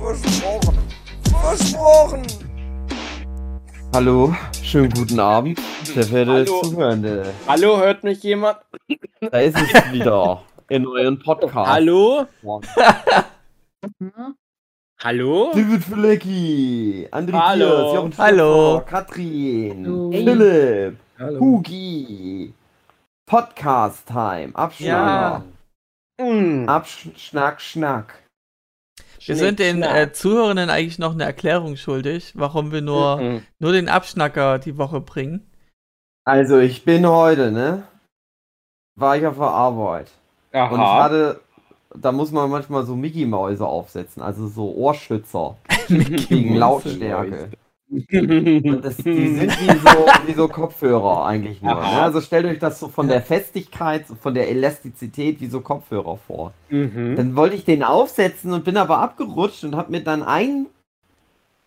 Versprochen. Versprochen. Hallo, schönen guten Abend, sehr verehrte Hallo. Zuhörende. Hallo, hört mich jemand? Da ist es wieder in euren Podcast. Hallo? Hallo? David Flecki, André Hallo. Kiers, Jochen Hallo. Katrin, Hallo. Philipp, Hallo. Hugi. Podcast Time, Abschnacker. Mm. Absch Schnack, Schnack. Wir sind den äh, Zuhörenden eigentlich noch eine Erklärung schuldig, warum wir nur, Mhm. nur den Abschnacker die Woche bringen. Also, ich bin heute, ne? War ich auf der Arbeit. Und ich Aha. hatte, da muss man manchmal so Mickey-Mäuse aufsetzen, also so Ohrschützer gegen Lautstärke. Das, die sind wie so, wie so Kopfhörer eigentlich nur. Ne? Also stellt euch das so von der Festigkeit, von der Elastizität wie so Kopfhörer vor. mhm. Dann wollte ich den aufsetzen und bin aber abgerutscht und habe mir dann ein,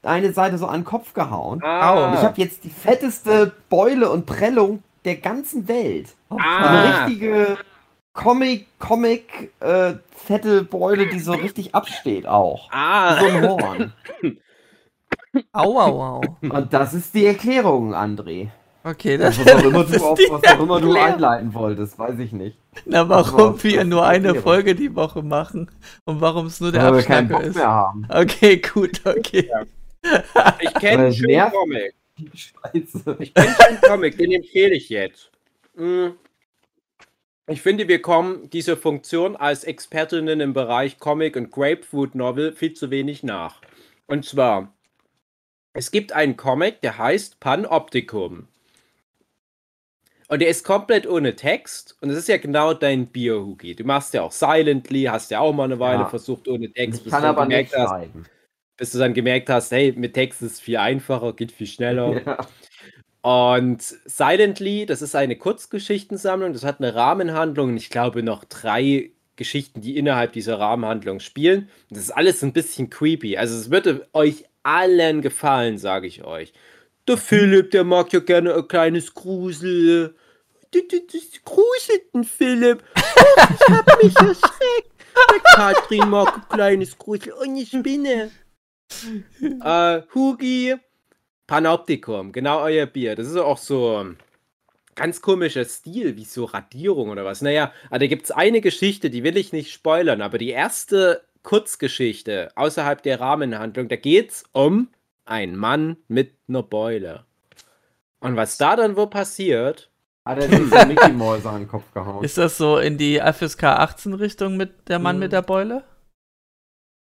eine Seite so an den Kopf gehauen. Ah. Und ich habe jetzt die fetteste Beule und Prellung der ganzen Welt. Ah. Eine richtige Comic, Comic, äh, fette Beule, die so richtig absteht auch. So ah. ein Horn. Au, au, au. Und das ist die Erklärung, André. Okay, das, Was auch immer das du, ist auf, die was auch immer du einleiten wolltest, weiß ich nicht. Na, warum Aber- wir nur ist eine Erklärung. Folge die Woche machen und warum es nur der Weil wir keinen Abschnacker Bock ist. mehr haben. Okay, gut, okay. Ich kenne einen schönen Comic. Scheiße. Ich kenne einen Comic, den empfehle ich jetzt. Mm. Ich finde, wir kommen dieser Funktion als Expertinnen im Bereich Comic und Grapefruit Novel viel zu wenig nach. Und zwar, es gibt einen Comic, der heißt Panoptikum. Und der ist komplett ohne Text. Und es ist ja genau dein Bier, Hugi. Du machst ja auch Silently, hast ja auch mal eine Weile Ja. versucht ohne Text, Ich bis kann du aber gemerkt nicht hast, schreiben. bis du dann gemerkt hast, hey, mit Text ist es viel einfacher, geht viel schneller. Ja. Und Silently, das ist eine Kurzgeschichtensammlung, das hat eine Rahmenhandlung und ich glaube noch drei Geschichten, die innerhalb dieser Rahmenhandlung spielen. Und das ist alles ein bisschen creepy. Also es würde euch allen gefallen, sage ich euch. Der Philipp, der mag ja gerne ein kleines Grusel. Das, gruselt den Philipp. Oh, ich hab mich erschreckt. Der Katrin mag ein kleines Grusel und eine Spinne. äh, Hugi, Panoptikum, genau euer Bier. Das ist auch so ein ganz komischer Stil, wie so Radierung oder was. Naja, aber da gibt es eine Geschichte, die will ich nicht spoilern, aber die erste Kurzgeschichte außerhalb der Rahmenhandlung, da geht es um einen Mann mit einer Beule. Und was da dann wohl passiert, Hat er diese Mickey-Mäuse an den Kopf gehauen. Ist das so in die FSK 18 Richtung mit der Mann Mhm. mit der Beule?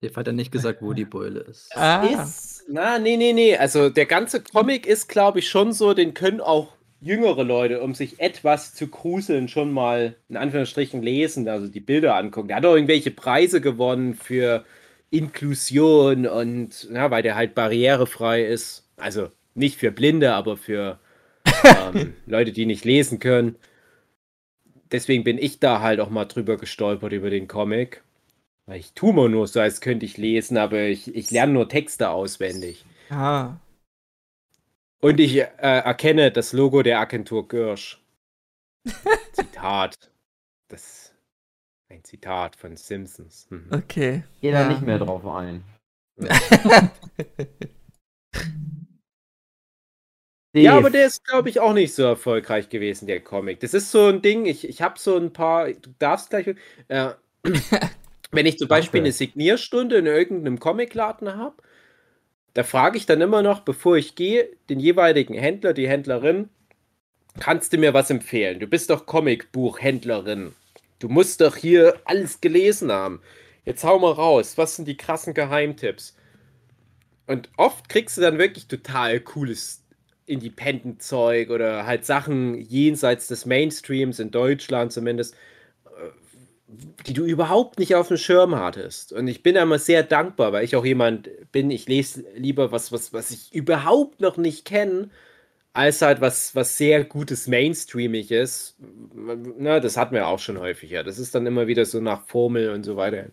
Jeff hat ja nicht gesagt, wo die Beule ist. Ah, ist. Na, nee, nee, nee. Also der ganze Comic ist, glaube ich, schon so, den können auch jüngere Leute, um sich etwas zu gruseln, schon mal in Anführungsstrichen lesen, also die Bilder angucken. Der hat auch irgendwelche Preise gewonnen für Inklusion und, ja, weil der halt barrierefrei ist. Also nicht für Blinde, aber für ähm, Leute, die nicht lesen können. Deswegen bin ich da halt auch mal drüber gestolpert über den Comic. Weil Ich tue mal nur so, als könnte ich lesen, aber ich, ich lerne nur Texte auswendig. ah. Und ich äh, erkenne das Logo der Agentur Girsch. Zitat. Das ein Zitat von Simpsons. Mhm. Okay. Geh da Ja. nicht mehr drauf ein. Ja, aber der ist, glaube ich, auch nicht so erfolgreich gewesen, der Comic. Das ist so ein Ding, ich, ich habe so ein paar, du darfst gleich, äh, wenn ich zum Beispiel Okay. eine Signierstunde in irgendeinem Comicladen habe, da frage ich dann immer noch, bevor ich gehe, den jeweiligen Händler, die Händlerin, kannst du mir was empfehlen? Du bist doch Comicbuchhändlerin. Du musst doch hier alles gelesen haben. Jetzt hau mal raus, was sind die krassen Geheimtipps? Und oft kriegst du dann wirklich total cooles Independent-Zeug oder halt Sachen jenseits des Mainstreams, in Deutschland zumindest, die du überhaupt nicht auf dem Schirm hattest. Und ich bin immer sehr dankbar, weil ich auch jemand bin, ich lese lieber was, was, was ich überhaupt noch nicht kenne, als halt was, was sehr gutes Mainstreamig ist. Na, das hatten wir auch schon häufiger. Das ist dann immer wieder so nach Formel und so weiter.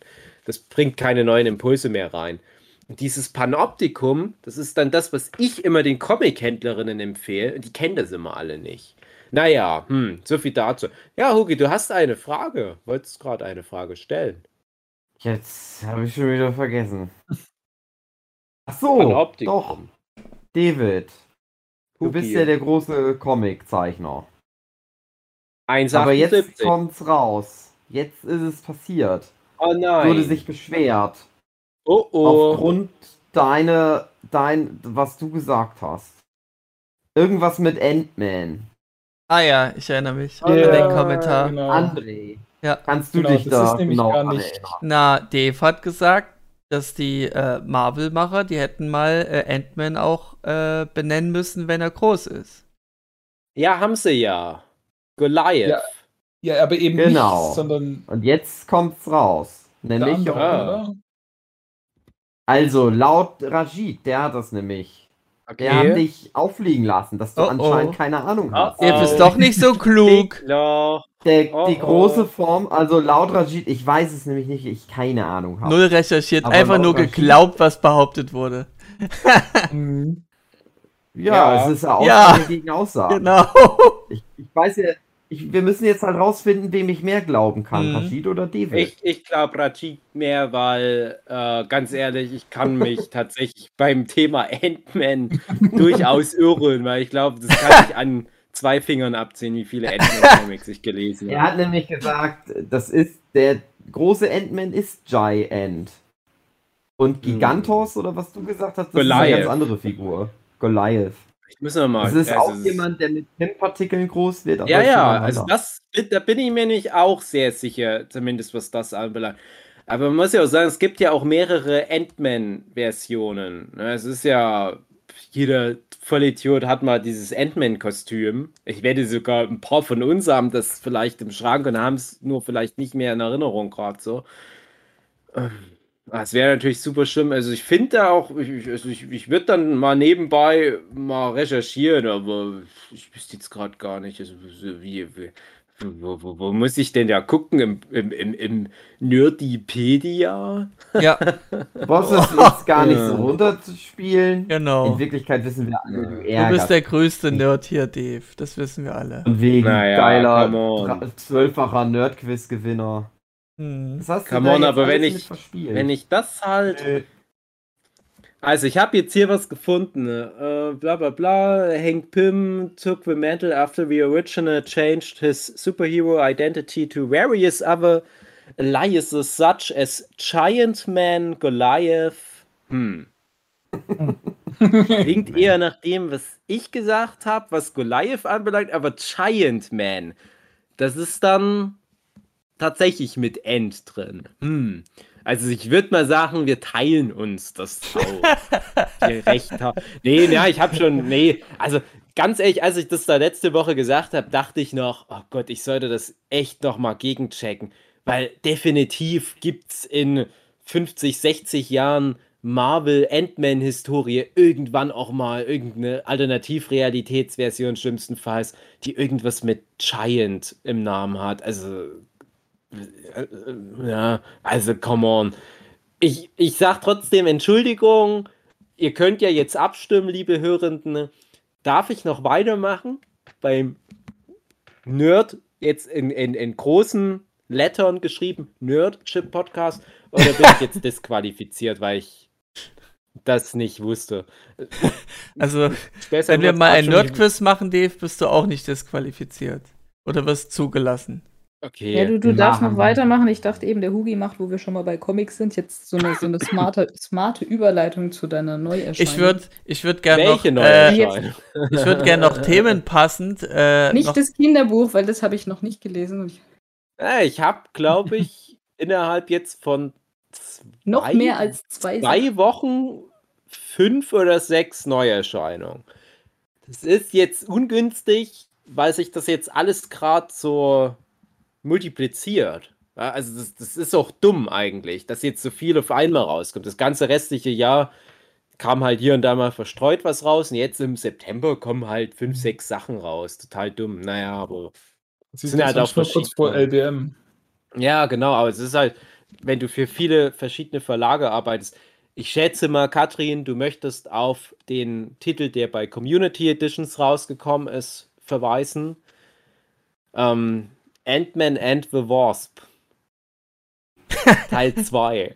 Das bringt keine neuen Impulse mehr rein. Und dieses Panoptikum, das ist dann das, was ich immer den Comic-Händlerinnen empfehle. Und die kennen das immer alle nicht. Naja, hm, so viel dazu. Ja, Hugi, du hast eine Frage. Wolltest gerade eine Frage stellen. Jetzt habe ich schon wieder vergessen. Ach so, doch. David, du Hugi. bist ja der große Comiczeichner. 1,78. Aber jetzt kommt's raus. Jetzt ist es passiert. oh nein. Wurde sich beschwert. oh oh. Aufgrund deine, dein, was du gesagt hast. Irgendwas mit Ant-Man. Ah ja, ich erinnere mich Ja, an den Kommentar. Genau. André. Ja. Kannst du Genau, dich das da ist nämlich genau gar nicht-? Na, Dave hat gesagt, dass die äh, Marvel-Macher, die hätten mal äh, Ant-Man auch äh, benennen müssen, wenn er groß ist. Ja, haben sie ja. Goliath. Ja. Ja, aber eben Genau. nicht, sondern Und jetzt kommt's raus. Nämlich, andere, oder? also laut Rajid, der hat das nämlich. Der hat dich auffliegen lassen, dass du Oh, oh. anscheinend keine Ahnung hast. Oh, Dave oh. ist doch nicht so klug. Der, Oh, die oh. große Form, also laut Rajid, ich weiß es nämlich nicht, ich keine Ahnung habe. Null recherchiert, Aber einfach nur geglaubt, was behauptet wurde. Mhm. Ja, Ja. es ist ja Ja. Aussage gegen Aussage. Genau. Ich, ich weiß ja, ich, wir müssen jetzt halt rausfinden, wem ich mehr glauben kann, Mhm. Rajid oder David. Ich, ich glaube Rajik mehr, weil, äh, ganz ehrlich, ich kann mich tatsächlich beim Thema Ant-Man durchaus irren, weil ich glaube, das kann ich an zwei Fingern abziehen, wie viele Ant-Man-Comics ich gelesen Er habe. hat nämlich gesagt, das ist der große Ant-Man ist Giant. Und Gigantos oder was du gesagt hast, das ist eine Goliath. ganz andere Figur. Goliath. Muss noch mal. Das ist also, auch jemand, der mit Pin-Partikeln groß wird. Ja, ja, also das, da bin ich mir nicht auch sehr sicher, zumindest was das anbelangt. Aber man muss ja auch sagen, es gibt ja auch mehrere Ant-Man-Versionen. ne? Es ist ja, jeder Vollidiot hat mal dieses Ant-Man-Kostüm. Ich werde sogar ein paar von uns haben das vielleicht im Schrank und haben es nur vielleicht nicht mehr in Erinnerung gerade so. Ähm, Das wäre natürlich super schlimm. Also ich finde da auch, ich, ich, also ich, ich würde dann mal nebenbei mal recherchieren, aber ich wüsste jetzt gerade gar nicht, also so wie, wie wo, wo, wo muss ich denn da gucken? Im, im, im, im Nerdipedia? Ja, brauchst das jetzt gar nicht so runterzuspielen. In genau. Wirklichkeit wissen wir alle, du Du bist der größte Nerd hier, Dave. Das wissen wir alle. Und wegen Naja, geiler zwölffacher Nerdquiz-Gewinner. Hm. Das hast du Come on, aber wenn ich- verspielt. Wenn ich das halt. Äh, Also, ich habe jetzt hier was gefunden. ne? Äh, bla bla bla. Hank Pym took the mantle after the original changed his superhero identity to various other aliases such as Giant Man, Goliath. Hm. Klingt eher nach dem, was ich gesagt habe, was Goliath anbelangt, aber Giant Man. Das ist dann tatsächlich mit End drin. Hm. Also ich würde mal sagen, wir teilen uns das auch. Wir recht haben. Nee, ja, ich habe schon, nee, also ganz ehrlich, als ich das da letzte Woche gesagt habe, dachte ich noch, oh Gott, ich sollte das echt noch mal gegenchecken, weil definitiv gibt's in 50, 60 Jahren Marvel Ant-Man Historie irgendwann auch mal irgendeine Alternativrealitätsversion schlimmstenfalls, die irgendwas mit Giant im Namen hat. Also ja, also come on. Ich, ich sag trotzdem Entschuldigung. Ihr könnt ja jetzt abstimmen, liebe Hörenden. Darf ich noch weitermachen? Beim Nerd, jetzt in, in, in großen Lettern geschrieben, Nerdship Podcast? Oder bin ich jetzt disqualifiziert, weil ich das nicht wusste? Also, wenn wir mal ein abstimmen. Nerdquiz machen, Dave, bist du auch nicht disqualifiziert. Oder wirst zugelassen. Okay. Ja, du, du darfst noch weitermachen. Ich dachte eben, der Hugi macht, wo wir schon mal bei Comics sind, jetzt so eine, so eine smarte, smarte Überleitung zu deiner Neuerscheinung. Ich würde ich würd gerne noch, äh, ich würd gern noch themenpassend äh, Nicht noch, das Kinderbuch, weil das habe ich noch nicht gelesen. Ja, ich habe, glaube ich, innerhalb jetzt von noch zwei, mehr als zwei. zwei Wochen fünf oder sechs Neuerscheinungen. Das ist jetzt ungünstig, weil sich das jetzt alles gerade so multipliziert. Ja, also das, das ist auch dumm eigentlich, dass jetzt so viel auf einmal rauskommt. Das ganze restliche Jahr kam halt hier und da mal verstreut was raus und jetzt im September kommen halt fünf, sechs Sachen raus. Total dumm. Naja, aber Das sind halt auch kurz vor. LBM. Ja, genau, aber es ist halt, wenn du für viele verschiedene Verlage arbeitest. Ich schätze mal, Katrin, du möchtest auf den Titel, der bei Community Editions rausgekommen ist, verweisen. Ähm, Ant-Man and the Wasp. Teil 2.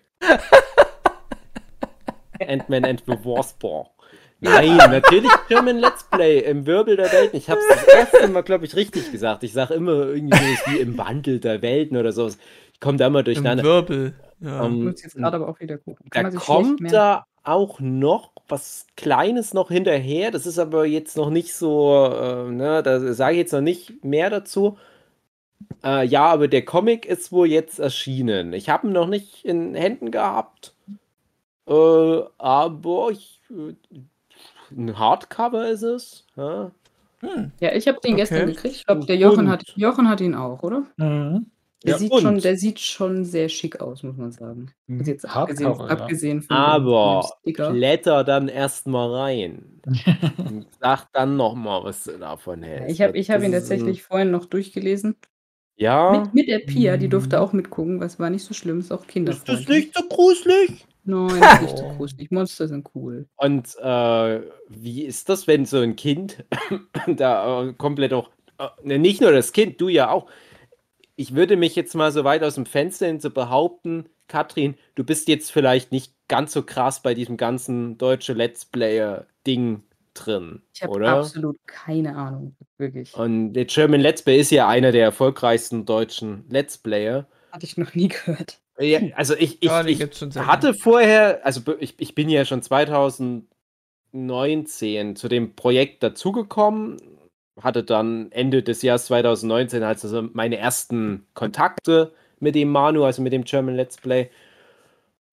Ant-Man and the Wasp. Nein, natürlich German Let's Play im Wirbel der Welten. Ich habe es das erste Mal, glaube ich, richtig gesagt. Ich sage immer irgendwie sowas wie im Wandel der Welten oder sowas. Ich komme da immer Im durcheinander. Wirbel. Ja. Ähm, Ich muss jetzt gerade aber auch wieder gucken. da Kann kommt da auch noch was Kleines noch hinterher. Das ist aber jetzt noch nicht so, äh, ne, da sage ich jetzt noch nicht mehr dazu. Äh, ja, aber der Comic ist wohl jetzt erschienen. Ich habe ihn noch nicht in Händen gehabt. Äh, aber ich, äh, ein Hardcover ist es. Ja. Hm. Ja, ich habe den gestern Okay. gekriegt. Ich glaube, der Jochen Und- hat, Jochen hat ihn auch, oder? Mhm. Der, Ja, sieht schon, der sieht schon sehr schick aus, muss man sagen. Also jetzt abgesehen, Hardcover, ja. abgesehen von dem- Aber von dem kletter dann erstmal rein. sag dann noch mal, was du davon Ja, hältst. ich habe ich hab ihn tatsächlich vorhin noch durchgelesen. Ja. Mit, mit der Pia, die durfte Mhm. auch mitgucken, was war nicht so schlimm, ist auch Ist das nicht so gruselig? Nein, das ist nicht so gruselig. Monster sind cool. Und äh, wie ist das, wenn so ein Kind da äh, komplett auch, äh, ne, nicht nur das Kind, du ja auch. Ich würde mich jetzt mal so weit aus dem Fenster hin zu behaupten, Katrin, du bist jetzt vielleicht nicht ganz so krass bei diesem ganzen deutsche Let's Player-Ding drin, Ich habe oder? absolut keine Ahnung, wirklich. Und der German Let's Play ist ja einer der erfolgreichsten deutschen Let's Player. Hatte ich noch nie gehört. Ja, also ich, ich, Ja, ich hatte vorher, also ich, ich bin ja schon 2019 zu dem Projekt dazugekommen, hatte dann Ende des Jahres 2019 halt also meine ersten Kontakte mit dem Manu, also mit dem German Let's Play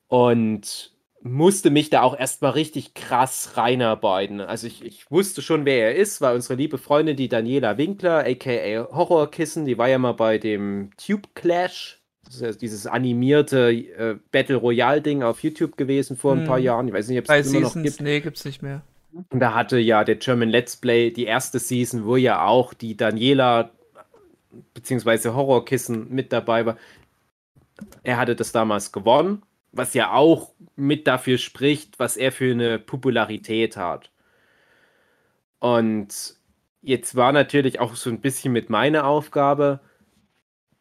und musste mich da auch erstmal richtig krass reinarbeiten. Also ich, ich wusste schon, wer er ist, weil unsere liebe Freundin, die Daniela Winkler, aka Horrorkissen, die war ja mal bei dem Tube Clash, das ist ja dieses animierte äh, Battle Royale Ding auf YouTube gewesen vor ein paar Hm. Jahren. Ich weiß nicht, ob es immer noch gibt. nee, gibt's nicht mehr. Und da hatte ja der German Let's Play die erste Season, wo ja auch die Daniela beziehungsweise Horrorkissen mit dabei war. Er hatte das damals gewonnen, was ja auch mit dafür spricht, was er für eine Popularität hat. Und jetzt war natürlich auch so ein bisschen mit meiner Aufgabe,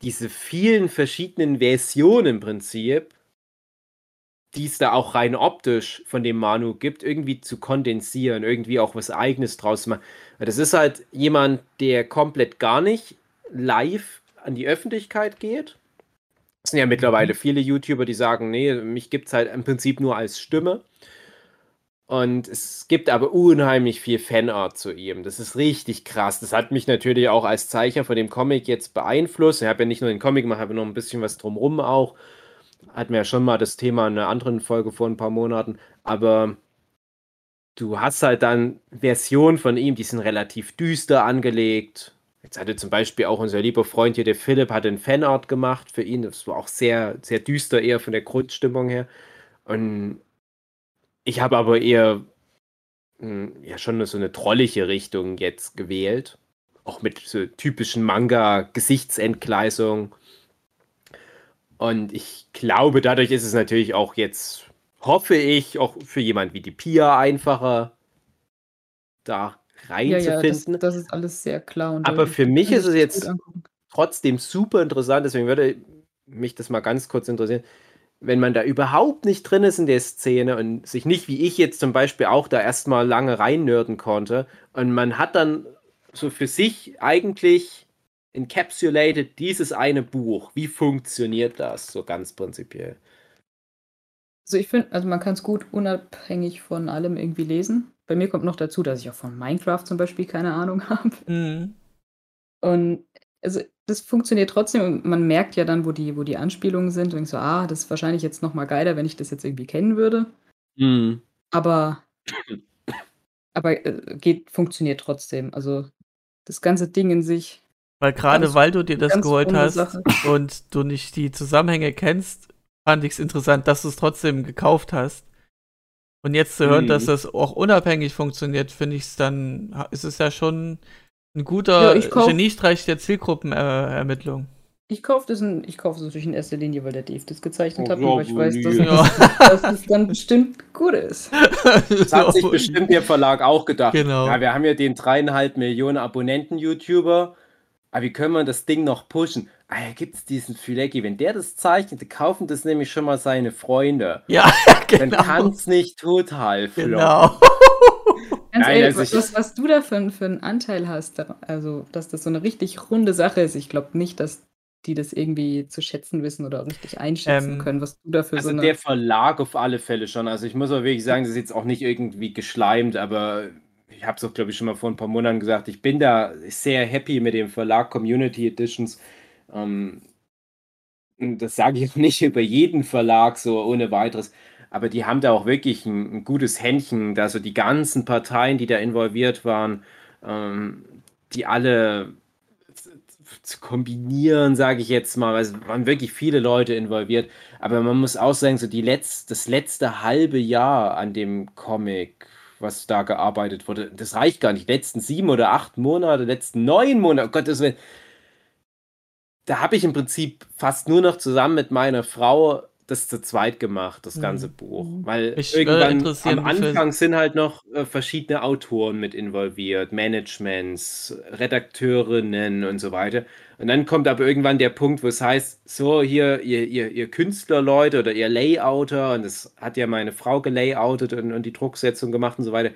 diese vielen verschiedenen Versionen im Prinzip, die es da auch rein optisch von dem Manu gibt, irgendwie zu kondensieren, irgendwie auch was Eigenes draus machen. Weil Das ist halt jemand, der komplett gar nicht live an die Öffentlichkeit geht. Es sind ja mittlerweile viele YouTuber, die sagen, nee, mich gibt es halt im Prinzip nur als Stimme. Und es gibt aber unheimlich viel Fanart zu ihm. Das ist richtig krass. Das hat mich natürlich auch als Zeichner von dem Comic jetzt beeinflusst. Ich habe ja nicht nur den Comic gemacht, habe noch ein bisschen was drumrum auch. Hatten wir ja schon mal das Thema in einer anderen Folge vor ein paar Monaten. Aber du hast halt dann Versionen von ihm, die sind relativ düster angelegt. Jetzt hatte zum Beispiel auch unser lieber Freund hier, der Philipp, hat ein Fanart gemacht für ihn. Das war auch sehr, sehr düster, eher von der Grundstimmung her. Und ich habe aber eher mh, ja schon so eine trollige Richtung jetzt gewählt. Auch mit so typischen Manga-Gesichtsentgleisung. Und ich glaube, dadurch ist es natürlich auch jetzt, hoffe ich, auch für jemand wie die Pia einfacher, da Ja, ja, das, reinzufinden. das ist alles sehr klar. Und Aber für mich ist es jetzt trotzdem super interessant, deswegen würde mich das mal ganz kurz interessieren, wenn man da überhaupt nicht drin ist in der Szene und sich nicht wie ich jetzt zum Beispiel auch da erstmal lange reinnörden konnte und man hat dann so für sich eigentlich encapsulated dieses eine Buch. Wie funktioniert das so ganz prinzipiell? Also ich finde, also man kann es gut unabhängig von allem irgendwie lesen. Bei mir kommt noch dazu, dass ich auch von Minecraft zum Beispiel keine Ahnung habe. Mhm. Und also das funktioniert trotzdem und man merkt ja dann, wo die, wo die Anspielungen sind und denkt so, ah, das ist wahrscheinlich jetzt noch mal geiler, wenn ich das jetzt irgendwie kennen würde. Mhm. Aber, aber äh, geht, funktioniert trotzdem. Also das ganze Ding in sich Weil gerade weil du dir das geholt hast Sache. und du nicht die Zusammenhänge kennst, fand ich es interessant, dass du es trotzdem gekauft hast. Und jetzt zu hören, Mhm. dass das auch unabhängig funktioniert, finde ich es dann, ist es ja schon ein Ja, guter ich kauf- Geniestreich der Zielgruppenermittlung. Äh. Ich kaufe das, in, ich kauf das natürlich in erster Linie, weil der Dave das gezeichnet Oh, hat weil ich weiß, dass, Ja. dass es dann bestimmt gut ist. Das hat sich bestimmt der Verlag auch gedacht. Genau. Ja, wir haben ja den dreieinhalb Millionen Abonnenten-YouTuber. Aber wie können wir das Ding noch pushen? Ah, ja, gibt es diesen Fülecki. Wenn der das zeichnet, dann kaufen das nämlich schon mal seine Freunde. Ja, Dann genau. kann es nicht total floppen. Genau. Ganz Nein, ehrlich, also was, was du da für, einen- für einen Anteil hast, also dass das so eine richtig runde Sache ist, ich glaube nicht, dass die das irgendwie zu schätzen wissen oder richtig einschätzen Ähm, können, was du da für Also so eine. der Verlag auf alle Fälle schon. Also ich muss auch wirklich sagen, das ist jetzt auch nicht irgendwie geschleimt, aber ich habe es auch, glaube ich, schon mal vor ein paar Monaten gesagt. Ich bin da sehr happy mit dem Verlag Community Editions. Ähm, das sage ich nicht über jeden Verlag so ohne weiteres. Aber die haben da auch wirklich ein, ein gutes Händchen, da so die ganzen Parteien, die da involviert waren, ähm, die alle zu kombinieren, sage ich jetzt mal. weil Es waren wirklich viele Leute involviert. Aber man muss auch sagen, so die letz, das letzte halbe Jahr an dem Comic, was da gearbeitet wurde, das reicht gar nicht. Letzten sieben oder acht Monate, letzten neun Monate, oh Gott, das will. Da habe ich im Prinzip fast nur noch zusammen mit meiner Frau das zu zweit gemacht, das ganze Mhm. Buch. Weil Mich irgendwann am Anfang sind halt noch äh, verschiedene Autoren mit involviert, Managements, Redakteurinnen und so weiter. Und dann kommt aber irgendwann der Punkt, wo es heißt, so hier, ihr, ihr, ihr Künstlerleute oder ihr Layouter, und das hat ja meine Frau gelayoutet und, und die Drucksetzung gemacht und so weiter.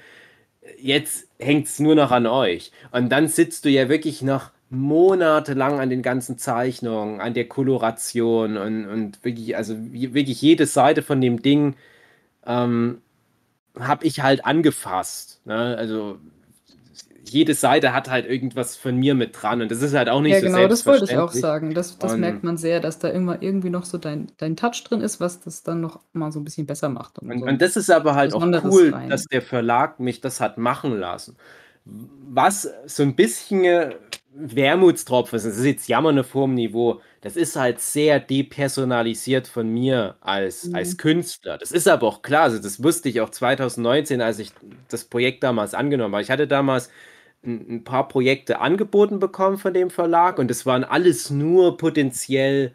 Jetzt hängt es nur noch an euch. Und dann sitzt du ja wirklich noch monatelang an den ganzen Zeichnungen, an der Koloration und, und wirklich, also wirklich jede Seite von dem Ding ähm, habe ich halt angefasst. Ne? Also jede Seite hat halt irgendwas von mir mit dran und das ist halt auch nicht ja, so genau, das wollte ich auch selbstverständlich. sagen. Das, das Und- merkt man sehr, dass da immer irgendwie noch so dein, dein Touch drin ist, was das dann noch mal so ein bisschen besser macht. Und Und, so. und das ist aber halt auch cool, rein. dass der Verlag mich das hat machen lassen. Was so ein bisschen Wermutstropfen das ist jetzt Jammern auf hohem Niveau, das ist halt sehr depersonalisiert von mir als, Mhm. als Künstler. Das ist aber auch klar, also das wusste ich auch 2019, als ich das Projekt damals angenommen habe. Ich hatte damals ein, ein paar Projekte angeboten bekommen von dem Verlag und es waren alles nur potenziell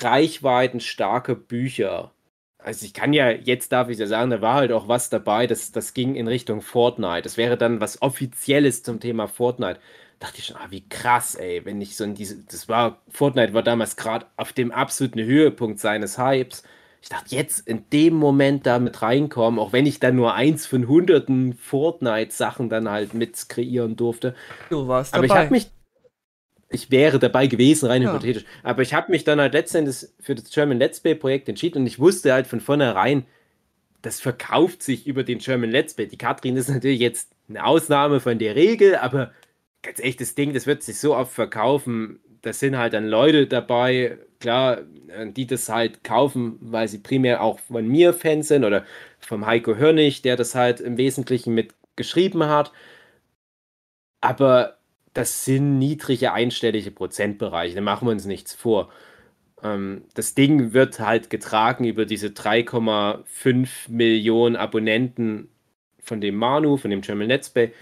reichweitenstarke Bücher. Also ich kann ja, jetzt darf ich ja sagen, da war halt auch was dabei, das, das ging in Richtung Fortnite. Das wäre dann was Offizielles zum Thema Fortnite. Dachte ich schon, ah, wie krass, ey, wenn ich so in diese, das war, Fortnite war damals gerade auf dem absoluten Höhepunkt seines Hypes. Ich dachte, jetzt in dem Moment da mit reinkommen, auch wenn ich dann nur eins von hunderten Fortnite-Sachen dann halt mit kreieren durfte. Du warst Aber ich dabei. habe mich, ich wäre dabei gewesen, rein Ja. hypothetisch. Aber ich habe mich dann halt letztendlich für das German Let's Play Projekt entschieden und ich wusste halt von vornherein, das verkauft sich über den German Let's Play. Die Katrin ist natürlich jetzt eine Ausnahme von der Regel, aber ganz ehrlich, das Ding, das wird sich so oft verkaufen. Da sind halt dann Leute dabei, klar, äh, die das halt kaufen, weil sie primär auch von mir Fans sind oder vom Heiko Hörnig, der das halt im Wesentlichen mit geschrieben hat. Aber das sind niedrige einstellige Prozentbereiche, da machen wir uns nichts vor. Ähm, das Ding wird halt getragen über diese 3,5 Millionen Abonnenten von dem Manu, von dem German Let's Play.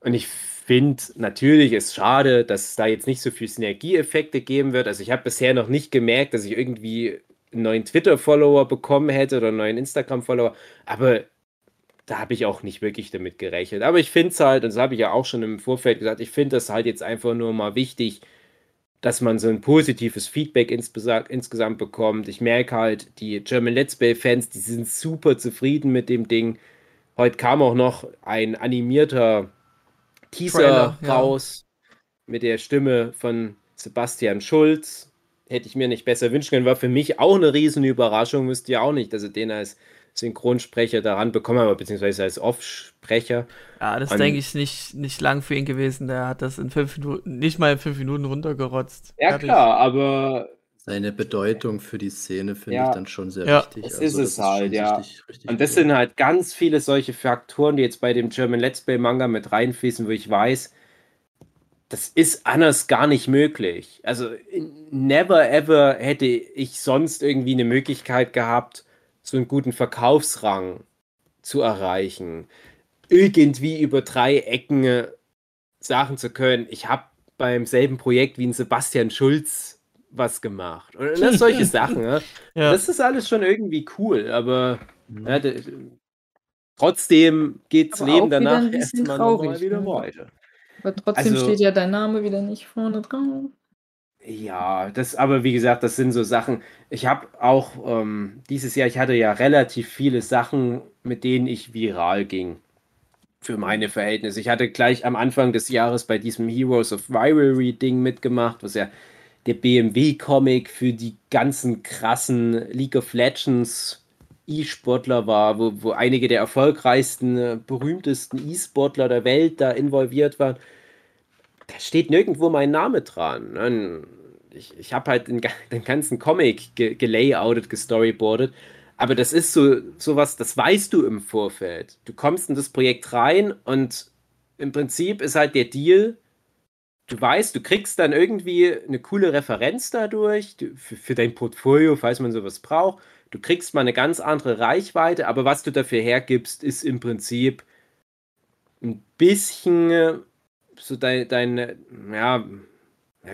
Und ich finde, natürlich ist schade, dass es da jetzt nicht so viel Synergieeffekte geben wird. Also ich habe bisher noch nicht gemerkt, dass ich irgendwie einen neuen Twitter-Follower bekommen hätte oder einen neuen Instagram-Follower. Aber da habe ich auch nicht wirklich damit gerechnet. Aber ich finde es halt, und das habe ich ja auch schon im Vorfeld gesagt, ich finde das halt jetzt einfach nur mal wichtig, dass man so ein positives Feedback insgesamt bekommt. Ich merke halt, die German Let's Play-Fans, die sind super zufrieden mit dem Ding. Heute kam auch noch ein animierter Teaser Trailer, ja. raus mit der Stimme von Sebastian Schulz. Hätte ich mir nicht besser wünschen können. War für mich auch eine riesen Überraschung. Wüsste ja auch nicht, dass er den als Synchronsprecher daran bekommen habe, beziehungsweise als Off-Sprecher. Ja, das An- denke ich nicht, nicht lang für ihn gewesen. Der hat das in fünf Minuten, nicht mal in fünf Minuten runtergerotzt. Ja, Fertig. klar, aber Seine Bedeutung für die Szene finde Ja, ich dann schon sehr Ja, wichtig. das ist es schon halt, ja. richtig- richtig Und das cool. sind halt ganz viele solche Faktoren, die jetzt bei dem German Let's Play Manga mit reinfließen, wo ich weiß, das ist anders gar nicht möglich. Also never ever hätte ich sonst irgendwie eine Möglichkeit gehabt, so einen guten Verkaufsrang zu erreichen. Irgendwie über drei Ecken äh, sagen zu können, ich habe beim selben Projekt wie ein Sebastian Schulz was gemacht. Und das solche Sachen. Ja. ja. Das ist alles schon irgendwie cool, aber mhm. ja, trotzdem geht das Leben danach erstmal nochmal wieder ne? weiter. Aber trotzdem also, steht ja dein Name wieder nicht vorne drauf. Ja, das, aber wie gesagt, das sind so Sachen. Ich habe auch ähm, dieses Jahr, ich hatte ja relativ viele Sachen, mit denen ich viral ging. Für meine Verhältnisse. Ich hatte gleich am Anfang des Jahres bei diesem Heroes of Rivalry Ding mitgemacht, was ja der BMW-Comic für die ganzen krassen League of Legends E-Sportler war, wo, wo einige der erfolgreichsten, äh, berühmtesten E-Sportler der Welt da involviert waren. Da steht nirgendwo mein Name dran. Ich, ich habe halt den, den, ganzen Comic ge gelayoutet, gestoryboardet. Aber das ist so sowas, das weißt du im Vorfeld. Du kommst in das Projekt rein und im Prinzip ist halt der Deal, du weißt, du kriegst dann irgendwie eine coole Referenz dadurch du, für, für, dein Portfolio, falls man sowas braucht. Du kriegst mal eine ganz andere Reichweite, aber was du dafür hergibst, ist im Prinzip ein bisschen so dein, dein ja,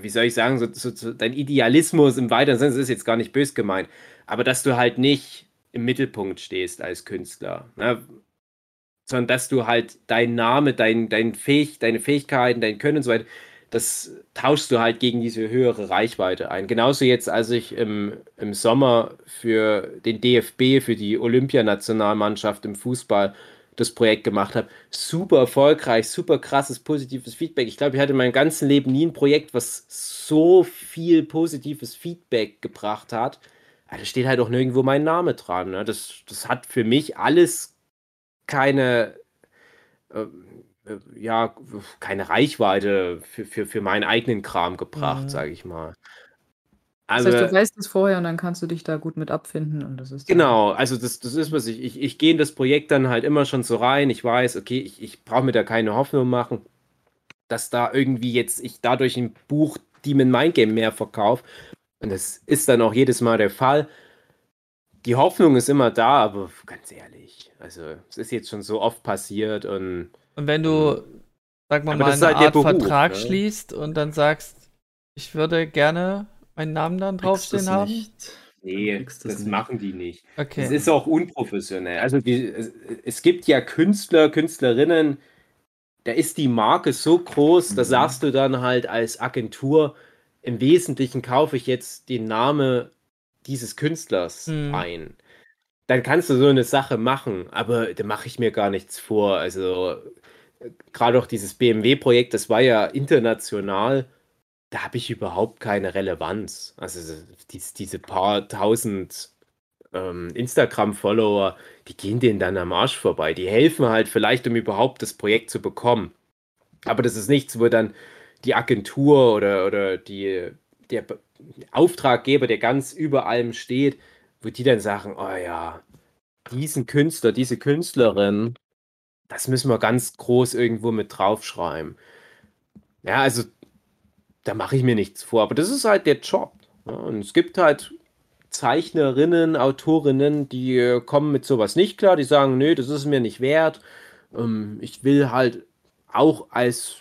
wie soll ich sagen, so, so, so dein Idealismus im weiteren Sinne, das ist jetzt gar nicht bös gemeint, aber dass du halt nicht im Mittelpunkt stehst als Künstler, ne? sondern dass du halt dein Name, dein, dein Fähig, deine Fähigkeiten, dein Können und so weiter, das tauschst du halt gegen diese höhere Reichweite ein. Genauso jetzt, als ich im, im Sommer für den DFB, für die Olympianationalmannschaft im Fußball das Projekt gemacht habe. Super erfolgreich, super krasses, positives Feedback. Ich glaube, ich hatte in meinem ganzen Leben nie ein Projekt, was so viel positives Feedback gebracht hat. Da steht halt auch nirgendwo mein Name dran. Ne? Das, das hat für mich alles keine, äh, ja, keine Reichweite für, für, für meinen eigenen Kram gebracht, mhm. sage ich mal. Also, das heißt, du weißt es vorher und dann kannst du dich da gut mit abfinden und das ist genau, also das, das ist was ich, ich, ich gehe in das Projekt dann halt immer schon so rein. Ich weiß, okay, ich, ich brauche mir da keine Hoffnung machen, dass da irgendwie jetzt ich dadurch ein Buch Demon Mind Game mehr verkaufe. Und das ist dann auch jedes Mal der Fall. Die Hoffnung ist immer da, aber ganz ehrlich, also es ist jetzt schon so oft passiert und und wenn du, sag mal, mal eine halt Art Beruf, Vertrag ne? schließt und dann sagst, ich würde gerne meinen Namen dann draufstehen haben? Nicht. Nee, das, das machen die nicht. Okay. Es ist auch unprofessionell. Also die, es, es, gibt ja Künstler, Künstlerinnen, da ist die Marke so groß, mhm. da sagst du dann halt als Agentur, im Wesentlichen kaufe ich jetzt den Namen dieses Künstlers mhm. ein. Dann kannst du so eine Sache machen, aber da mache ich mir gar nichts vor. Also gerade auch dieses BMW-Projekt, das war ja international, da habe ich überhaupt keine Relevanz. Also die, diese paar tausend ähm, Instagram-Follower, die gehen denen dann am Arsch vorbei. Die helfen halt vielleicht, um überhaupt das Projekt zu bekommen. Aber das ist nichts, wo dann die Agentur oder, oder die, der Auftraggeber, der ganz über allem steht, wo die dann sagen, oh ja, diesen Künstler, diese Künstlerin, das müssen wir ganz groß irgendwo mit draufschreiben. Ja, also da mache ich mir nichts vor, aber das ist halt der Job. Ja, und es gibt halt Zeichnerinnen, Autorinnen, die äh, kommen mit sowas nicht klar, die sagen, nö, das ist mir nicht wert. Ähm, ich will halt auch als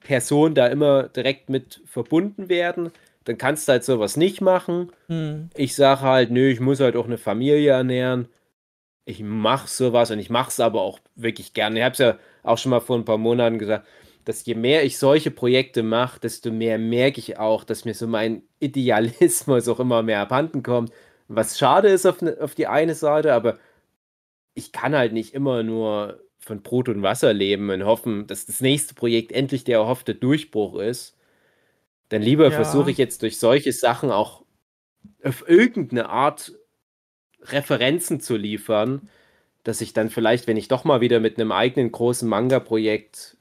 Person da immer direkt mit verbunden werden. Dann kannst du halt sowas nicht machen. Hm. Ich sage halt, nö, ich muss halt auch eine Familie ernähren ich mache sowas und ich mache es aber auch wirklich gerne. Ich habe es ja auch schon mal vor ein paar Monaten gesagt, dass je mehr ich solche Projekte mache, desto mehr merke ich auch, dass mir so mein Idealismus auch immer mehr abhanden kommt. Was schade ist auf, ne, auf die eine Seite, aber ich kann halt nicht immer nur von Brot und Wasser leben und hoffen, dass das nächste Projekt endlich der erhoffte Durchbruch ist. Dann lieber ja. versuche ich jetzt durch solche Sachen auch auf irgendeine Art Referenzen zu liefern, dass ich dann vielleicht, wenn ich doch mal wieder mit einem eigenen großen Manga-Projekt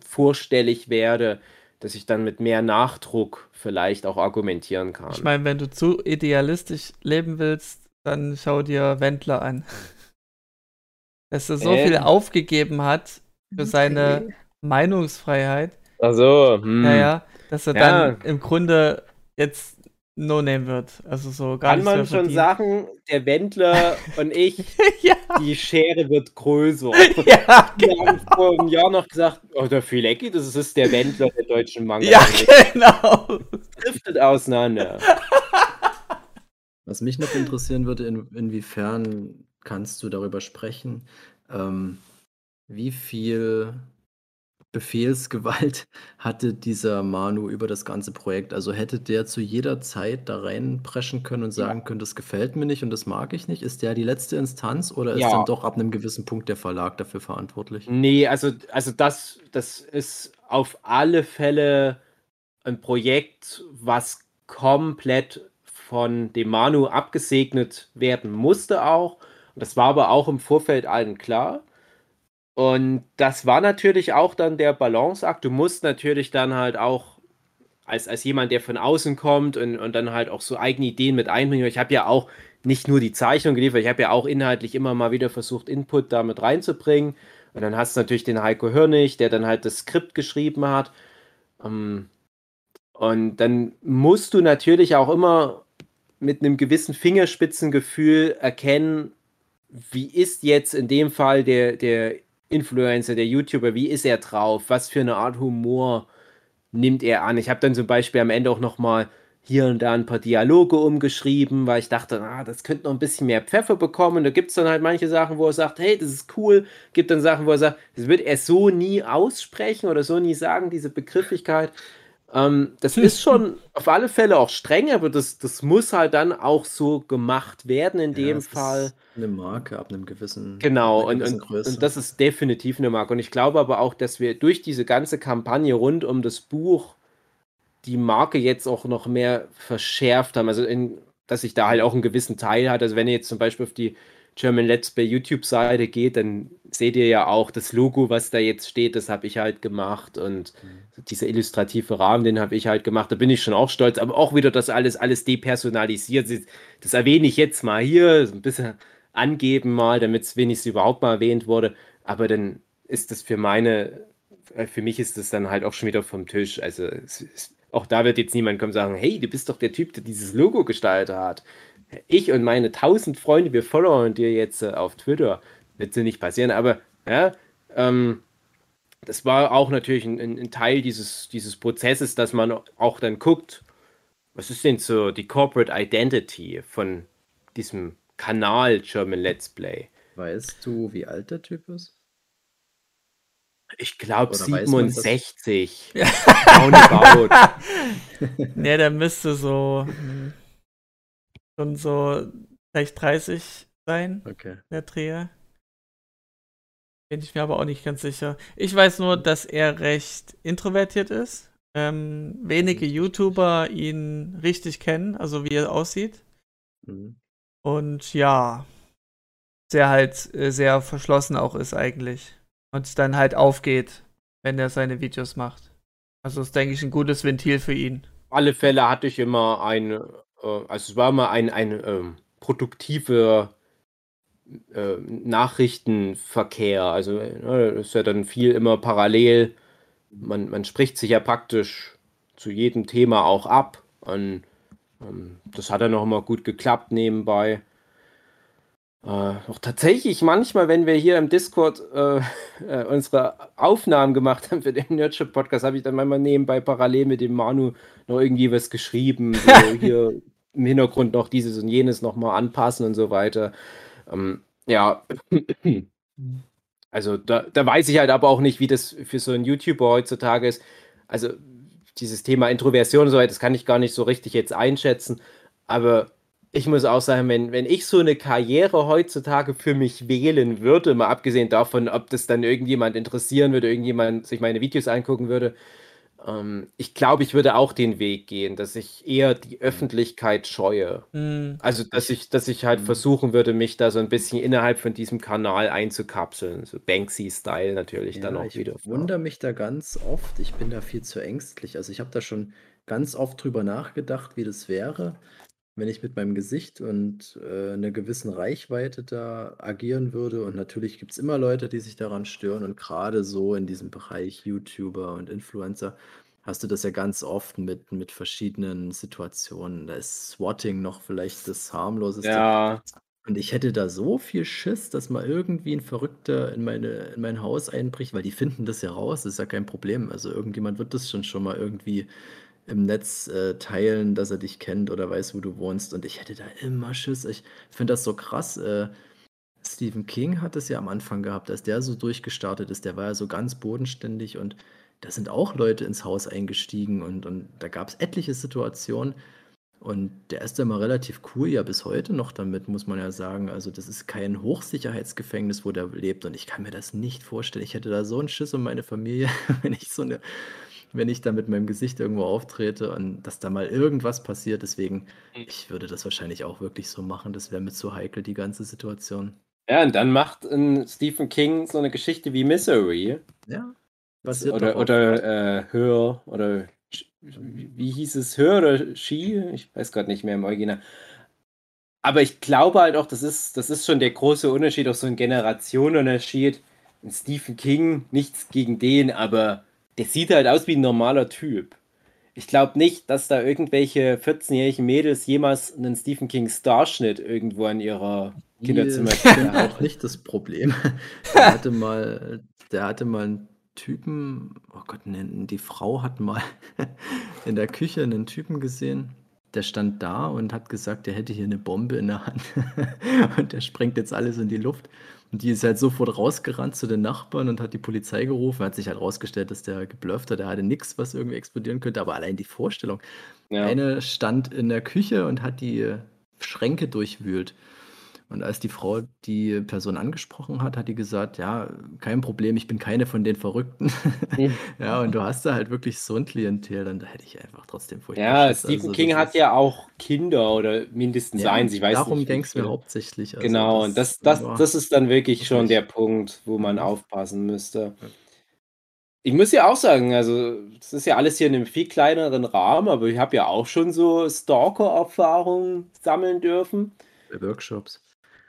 vorstellig werde, dass ich dann mit mehr Nachdruck vielleicht auch argumentieren kann. Ich meine, wenn du zu idealistisch leben willst, dann schau dir Wendler an. Dass er so äh. viel aufgegeben hat für seine Meinungsfreiheit. Also, hm. ja, ja, dass er ja. dann im Grunde jetzt No-Name wird. Also so gar Kann man schon sagen, der Wendler und ich, ja. die Schere wird größer. Ja, Wir genau. haben vor einem Jahr noch gesagt, oh, der Filecki, das ist der Wendler der deutschen Manga. Ja, genau. driftet auseinander. Was mich noch interessieren würde, in, inwiefern kannst du darüber sprechen, ähm, wie viel Befehlsgewalt hatte dieser Manu über das ganze Projekt. Also hätte der zu jeder Zeit da reinpreschen können und sagen können, das gefällt mir nicht und das mag ich nicht? Ist der die letzte Instanz oder ist dann doch ab einem gewissen Punkt der Verlag dafür verantwortlich? Nee, also, also das, das ist auf alle Fälle ein Projekt, was komplett von dem Manu abgesegnet werden musste auch. Und das war aber auch im Vorfeld allen klar. Und das war natürlich auch dann der Balanceakt. Du musst natürlich dann halt auch als, als jemand, der von außen kommt und, und dann halt auch so eigene Ideen mit einbringen. Ich habe ja auch nicht nur die Zeichnung geliefert, ich habe ja auch inhaltlich immer mal wieder versucht, Input damit reinzubringen. Und dann hast du natürlich den Heiko Hörnig, der dann halt das Skript geschrieben hat. Ähm, und dann musst du natürlich auch immer mit einem gewissen Fingerspitzengefühl erkennen, wie ist jetzt in dem Fall der, der Influencer, der YouTuber, wie ist er drauf, was für eine Art Humor nimmt er an. Ich habe dann zum Beispiel am Ende auch nochmal hier und da ein paar Dialoge umgeschrieben, weil ich dachte, ah, das könnte noch ein bisschen mehr Pfeffer bekommen. Da gibt es dann halt manche Sachen, wo er sagt, hey, das ist cool. Gibt dann Sachen, wo er sagt, das wird er so nie aussprechen oder so nie sagen, diese Begrifflichkeit. Ähm, das ist schon auf alle Fälle auch streng, aber das, das muss halt dann auch so gemacht werden in ja, dem Fall. eine Marke ab einem gewissen. Genau, und, und, und, das ist definitiv eine Marke. Und ich glaube aber auch, dass wir durch diese ganze Kampagne rund um das Buch die Marke jetzt auch noch mehr verschärft haben. Also, in, dass sich da halt auch einen gewissen Teil hat. Also, wenn ihr jetzt zum Beispiel auf die German Let's Play YouTube-Seite geht, dann seht ihr ja auch das Logo, was da jetzt steht, das habe ich halt gemacht und mhm. dieser illustrative Rahmen, den habe ich halt gemacht, da bin ich schon auch stolz, aber auch wieder das alles, alles depersonalisiert, das erwähne ich jetzt mal hier, ein bisschen angeben mal, damit es wenigstens überhaupt mal erwähnt wurde, aber dann ist das für meine, äh, für mich ist das dann halt auch schon wieder vom Tisch, also es, es, auch da wird jetzt niemand kommen und sagen, hey, du bist doch der Typ, der dieses Logo gestaltet hat ich und meine tausend Freunde, wir followen dir jetzt äh, auf Twitter. Wird so nicht passieren, aber ja, ähm, das war auch natürlich ein, ein, Teil dieses, dieses Prozesses, dass man auch dann guckt, was ist denn so die Corporate Identity von diesem Kanal German Let's Play. Weißt du, wie alt der Typ ist? Ich glaube 67. Roundabout. ne, der müsste so hm, schon so vielleicht 30 sein, okay. der Dreher. Bin ich mir aber auch nicht ganz sicher. Ich weiß nur, dass er recht introvertiert ist. Ähm, wenige mhm. YouTuber ihn richtig kennen, also wie er aussieht. Mhm. Und ja, sehr halt äh, sehr verschlossen auch ist eigentlich. Und dann halt aufgeht, wenn er seine Videos macht. Also ist, denke ich, ein gutes Ventil für ihn. Auf alle Fälle hatte ich immer ein also es war mal ein, ein ähm, produktiver äh, Nachrichtenverkehr. Also äh, ist ja dann viel immer parallel. Man, man spricht sich ja praktisch zu jedem Thema auch ab. Und ähm, das hat dann noch immer gut geklappt nebenbei. Äh, auch tatsächlich manchmal, wenn wir hier im Discord äh, äh, unsere Aufnahmen gemacht haben für den Nerdship Podcast, habe ich dann manchmal nebenbei parallel mit dem Manu noch irgendwie was geschrieben. So hier im Hintergrund noch dieses und jenes nochmal anpassen und so weiter. Ähm, ja, also da, da weiß ich halt aber auch nicht, wie das für so einen YouTuber heutzutage ist. Also dieses Thema Introversion und so weiter, das kann ich gar nicht so richtig jetzt einschätzen. Aber ich muss auch sagen, wenn, wenn ich so eine Karriere heutzutage für mich wählen würde, mal abgesehen davon, ob das dann irgendjemand interessieren würde, irgendjemand sich meine Videos angucken würde, ähm, ich glaube, ich würde auch den Weg gehen, dass ich eher die mhm. Öffentlichkeit scheue. Mhm. Also, dass ich, dass ich halt mhm. versuchen würde, mich da so ein bisschen innerhalb von diesem Kanal einzukapseln. So Banksy-Style natürlich ja, dann auch ich wieder. Ich wundere mich da ganz oft. Ich bin da viel zu ängstlich. Also, ich habe da schon ganz oft drüber nachgedacht, wie das wäre wenn ich mit meinem Gesicht und, äh, 'ner gewissen Reichweite da agieren würde und natürlich gibt's immer Leute, die sich daran stören und grade so in diesem Bereich YouTuber und Influencer hast du das ja ganz oft mit mit verschiedenen Situationen. Da ist Swatting noch vielleicht das harmloseste. Ja. Und ich hätte da so viel Schiss, dass mal irgendwie 'n Verrückter in meine in mein Haus einbricht, weil die finden das ja raus, das ist ja kein Problem. Also, irgendjemand wird das schon schon mal irgendwie im Netz, äh, teilen, dass er dich kennt oder weiß, wo du wohnst. Und ich hätte da immer Schiss. Ich finde das so krass. Äh, Stephen King hat das ja am Anfang gehabt, als der so durchgestartet ist. Der war ja so ganz bodenständig und da sind auch Leute ins Haus eingestiegen und und da gab's etliche Situationen und der ist da immer relativ cool, ja bis heute noch damit, muss man ja sagen. Also, das ist kein Hochsicherheitsgefängnis, wo der lebt und ich kann mir das nicht vorstellen. Ich hätte da so 'n Schiss um meine Familie, wenn ich so 'ne wenn ich da mit meinem Gesicht irgendwo auftrete und dass da mal irgendwas passiert. Deswegen, Mhm. ich würde das wahrscheinlich auch wirklich so machen. Das wäre mir zu heikel, die ganze Situation. Ja, und dann macht 'n Stephen King so 'ne Geschichte wie Misery. Ja, basiert oder oder, äh, Her oder wie hieß es? Her oder She? Ich weiß grad nicht mehr im Original. Aber ich glaube halt auch, das ist das ist schon der große Unterschied, auch so 'n Generationenunterschied. Stephen King, nichts gegen den, aber der sieht halt aus wie 'n normaler Typ. Ich glaube nicht, dass da irgendwelche 14-jährigen Mädels jemals 'nen Stephen King Starschnitt irgendwo an ihrer sind hatten. auch nicht das Problem. Der hatte mal der hatte mal 'n Typen oh Gott, die Frau hat mal in der Küche 'nen Typen gesehen, der stand da und hat gesagt, er hätte hier 'ne Bombe in der Hand und der sprengt jetzt alles in die Luft. Und die ist halt sofort rausgerannt zu den Nachbarn und hat die Polizei gerufen. Hat sich halt rausgestellt, dass der geblufft hat. Der hatte nix, was irgendwie explodieren könnte, aber allein die Vorstellung. Ja. Eine stand in der Küche und hat die Schränke durchwühlt. Und als die Frau die Person angesprochen hat, hat die gesagt: „Ja, kein Problem, ich bin keine von den Verrückten.“ Mhm. Ja, und du hast da halt wirklich so 'n Klientel, dann da hätte ich einfach trotzdem furchtbar Ja, Schiss. Stephen Also, King das hat ja auch Kinder oder mindestens Ja, 1, ich weiß darum nicht wie ging's mir viele. hauptsächlich. Also, Genau, und das das das ist dann wirklich schon der Punkt, wo man Mhm. aufpassen müsste. Ja. Ich muss ja auch sagen, also, das ist ja alles hier in 'nem viel kleineren Rahmen, aber ich habe ja auch schon so Stalker-Erfahrungen sammeln dürfen. Bei Workshops.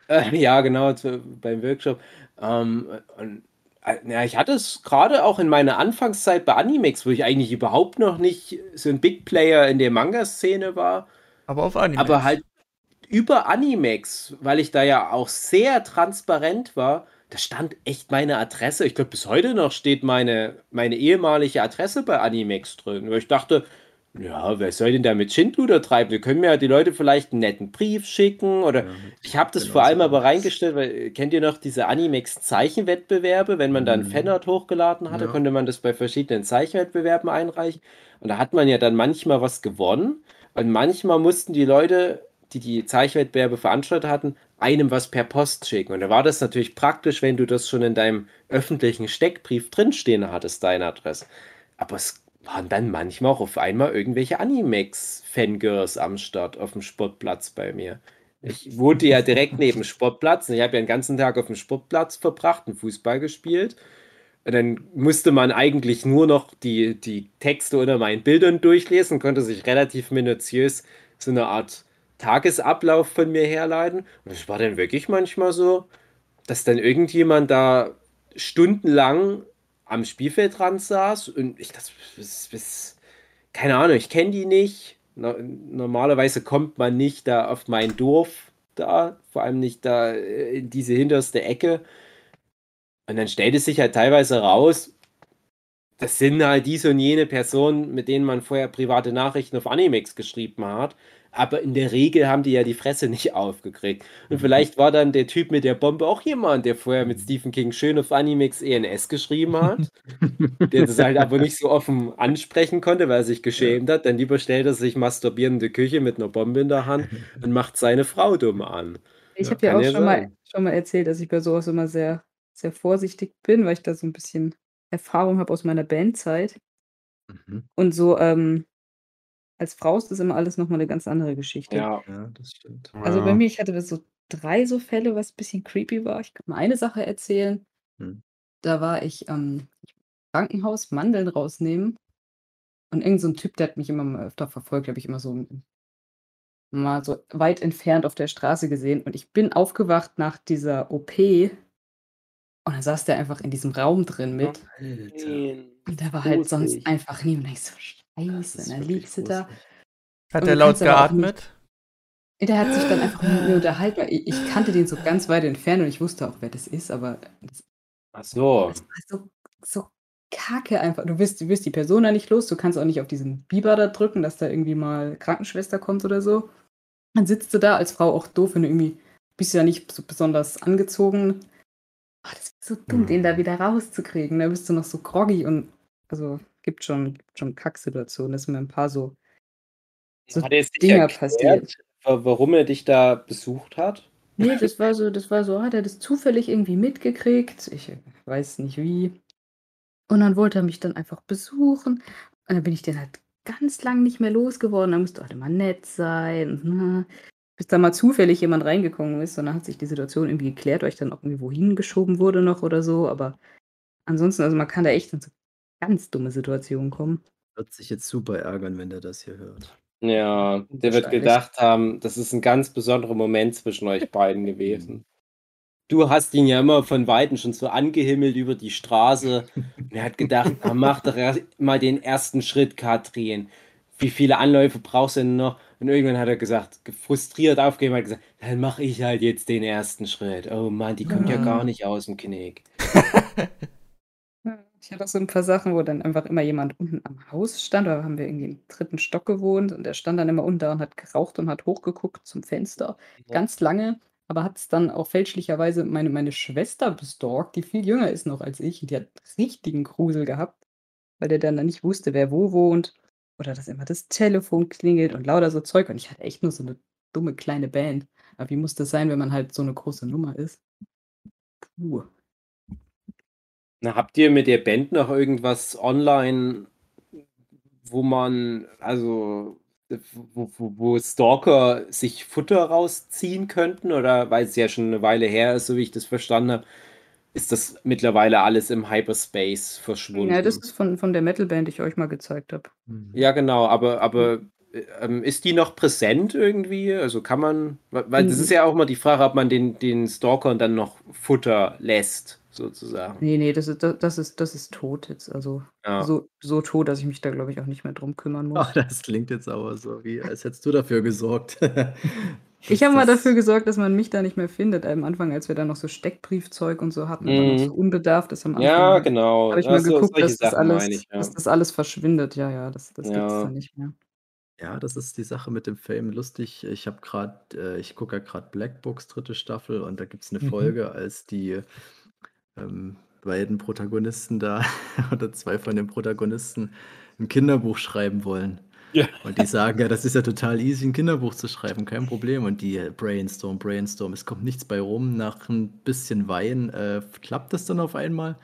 Äh, ja, genau, zu beim Workshop. Ähm, und, äh, ja, ich hatte es grade auch in meiner Anfangszeit bei Animex, wo ich eigentlich überhaupt noch nicht so 'n Big Player in der Manga-Szene war. Aber auf Animex. Aber halt über Animex, weil ich da ja auch sehr transparent war, da stand echt meine Adresse. Ich glaube, bis heute noch steht meine meine ehemalige Adresse bei Animex drin, weil ich dachte: „Ja, wer soll denn da mit Schindluder treiben? Wir können ja die Leute vielleicht 'n netten Brief schicken“ oder Ja, ich habe das genau vor allem so aber reingestellt, weil kennt ihr noch diese Animex-Zeichenwettbewerbe? Wenn man da 'n Mhm. Fanart hochgeladen hatte, Ja. konnte man das bei verschiedenen Zeichenwettbewerben einreichen. Und da hat man ja dann manchmal was gewonnen und manchmal mussten die Leute, die die Zeichenwettbewerbe veranstaltet hatten, einem was per Post schicken. Und da war das natürlich praktisch, wenn du das schon in deinem öffentlichen Steckbrief drinstehen hattest, deine Adresse. Aber es waren dann manchmal auch auf einmal irgendwelche Animex-Fangirls am Start aufm Sportplatz bei mir. Ich wohnte ja direkt neben Sportplatz und ich habe ja 'n ganzen Tag aufm Sportplatz verbracht und Fußball gespielt. Und dann musste man eigentlich nur noch die die Texte unter meinen Bildern durchlesen, konnte sich relativ minutiös so 'ne Art Tagesablauf von mir herleiten. Und es war dann wirklich manchmal so, dass dann irgendjemand da stundenlang am Spielfeldrand saß und ich das was was keine Ahnung, ich kenne die nicht. No normalerweise kommt man nicht da auf mein Dorf da, vor allem nicht da, äh, in diese hinterste Ecke. Und dann stellt es sich halt teilweise raus, das sind halt diese und jene Personen, mit denen man vorher private Nachrichten auf Animex geschrieben hat. Aber in der Regel haben die ja die Fresse nicht aufgekriegt. Und vielleicht war dann der Typ mit der Bombe auch jemand, der vorher mit Stephen King schön auf Animex ENS geschrieben hat, der das halt aber nicht so offen ansprechen konnte, weil er sich geschämt hat. Dann lieber stellt er sich masturbierende Küche mit 'ner Bombe in der Hand und macht seine Frau dumm an. Ich habe ja auch ja schon mal schon mal erzählt, dass ich bei so was immer sehr sehr vorsichtig bin, weil ich da so 'n bisschen Erfahrung habe aus meiner Bandzeit. Mhm. Und so, ähm als Frau ist das immer alles noch mal 'ne ganz andere Geschichte. Ja. Ja, das stimmt. Also, bei mir ich hatte da so 3 so Fälle, was bisschen creepy war. Ich kann mal eine Sache erzählen. Mhm. Da war ich, ähm, Krankenhaus, Mandeln rausnehmen und irgend so Typ, der hat mich immer mal öfter verfolgt, habe ich immer so mal so weit entfernt auf der Straße gesehen und ich bin aufgewacht nach dieser OP und dann saß der einfach in diesem Raum drin mit. Alter. Und der war halt sonst Gruselig. einfach nie. Und ich so, scheiße. Und dann wirklich liegst du da. Hat Und er du laut geatmet? Der hat sich dann einfach mit mir unterhalten. Ich, ich kannte den so ganz weit entfernt und ich wusste auch, wer das ist, aber das, Ach so. das war so, so kacke einfach. Du wirst, du wirst die Person da nicht los, du kannst auch nicht auf diesen Biber da drücken, dass da irgendwie mal Krankenschwester kommt oder so. Dann sitzt du da als Frau auch doof, wenn du irgendwie bist ja nicht so besonders angezogen. Ah, das ist so dumm, den da wieder rauszukriegen. Da bist du noch so groggy und also gibt schon, gibt schon Kacksituationen. Das sind mir ein paar so, so Hat er nicht Dinger erklärt, passiert. wa- warum er dich da besucht hat? Nee, das war so, das war so, hat er das zufällig irgendwie mitgekriegt. Ich weiß nicht wie. Und dann wollte er mich dann einfach besuchen. Und dann bin ich den halt ganz lang nicht mehr losgeworden. Da musste halt immer nett sein. Na, bis da mal zufällig jemand reingekommen ist. Und dann hat sich die Situation irgendwie geklärt, weil ich dann auch irgendwie wohin geschoben wurde noch oder so. Aber ansonsten, also man kann da echt in so ganz dumme Situationen kommen. Wird sich jetzt super ärgern, wenn der das hier hört. Ja, der wird gedacht haben, das ist ein ganz besonderer Moment zwischen euch beiden gewesen. Du hast ihn ja immer von Weitem schon so angehimmelt über die Straße. Und er hat gedacht, na, mach doch erst mal den ersten Schritt, Katrin. Wie viele Anläufe brauchst du denn noch? Und irgendwann hat er gesagt, frustriert aufgegeben, hat gesagt, dann mache ich halt jetzt den ersten Schritt. Oh Mann, die kommt ja Ja. gar nicht aus dem Knick. Ich hatte auch so ein paar Sachen, wo dann einfach immer jemand unten am Haus stand. Da haben wir irgendwie im dritten Stock gewohnt und der stand dann immer unten da und hat geraucht und hat hochgeguckt zum Fenster. Ja. Ganz lange, aber hat es dann auch fälschlicherweise meine, meine Schwester bestalkt, die viel jünger ist noch als ich. Die hat richtigen Grusel gehabt, weil der dann nicht wusste, wer wo wohnt. Oder dass immer das Telefon klingelt und lauter so Zeug. Und ich hatte echt nur so eine dumme kleine Band. Aber wie muss das sein, wenn man halt so eine große Nummer ist? Puh. Na, habt ihr mit der Band noch irgendwas online, wo man, also, wo, wo, wo Stalker sich Futter rausziehen könnten? Oder weil es ja schon eine Weile her ist, so wie ich das verstanden habe, ist das mittlerweile alles im Hyperspace verschwunden? Ja, das ist von, von der Metalband, die ich euch mal gezeigt habe. Mhm. Ja, genau, aber, aber ähm, ist die noch präsent irgendwie? Also kann man, weil weil das ist ja auch mal die Frage, ob man den, den Stalkern dann noch Futter lässt, sozusagen. Nee, nee, das ist, das, ist, das ist tot jetzt. Also Ja. so, so tot, dass ich mich da, glaube ich, auch nicht mehr drum kümmern muss. Ach, das klingt jetzt aber so, wie als hättest du dafür gesorgt. ich habe mal dafür gesorgt, dass man mich da nicht mehr findet. Am Anfang, als wir da noch so Steckbriefzeug und so hatten, war noch Mhm. so unbedarft ist am Anfang. Ja, genau. Habe ich Ja, mal so- geguckt, dass das, alles, ich, ja. dass das alles verschwindet. Ja, ja, das, das gibt es Ja. dann nicht mehr. Ja, das ist die Sache mit dem Fame. Lustig, ich habe gerade, äh, ich gucke ja gerade Black Books dritte Staffel und da gibt es eine Mhm. Folge, als die ähm, beiden Protagonisten da oder zwei von den Protagonisten ein Kinderbuch schreiben wollen. Ja. Und die sagen, ja, das ist ja total easy, ein Kinderbuch zu schreiben, kein Problem. Und die äh, brainstorm, brainstorm, es kommt nichts bei rum. Nach ein bisschen Wein äh, klappt das dann auf einmal.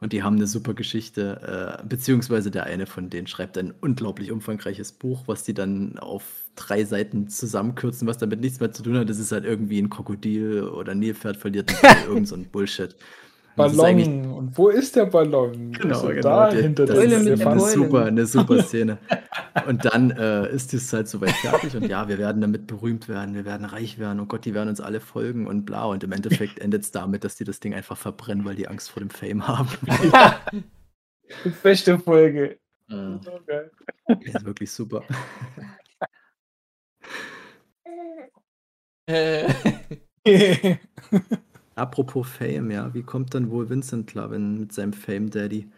Und die haben eine super Geschichte, äh, beziehungsweise der eine von denen schreibt ein unglaublich umfangreiches Buch, was die dann auf drei Seiten zusammenkürzen, was damit nichts mehr zu tun hat. Das ist halt irgendwie ein Krokodil oder ein Nilpferd verliert irgend so ein Bullshit. Und Ballon. Und wo ist der Ballon? Genau, also genau. da der- hinter das ist mit der super, eine super Szene. Und dann äh, ist es halt soweit fertig und ja, wir werden damit berühmt werden, wir werden reich werden, oh Gott, die werden uns alle folgen und bla. Und im Endeffekt endet es damit, dass die das Ding einfach verbrennen, weil die Angst vor dem Fame haben. Die beste Folge. Geil. ist wirklich super. Äh, Apropos Fame, ja, wie kommt dann wohl Vincent Clavin mit seinem Fame Daddy?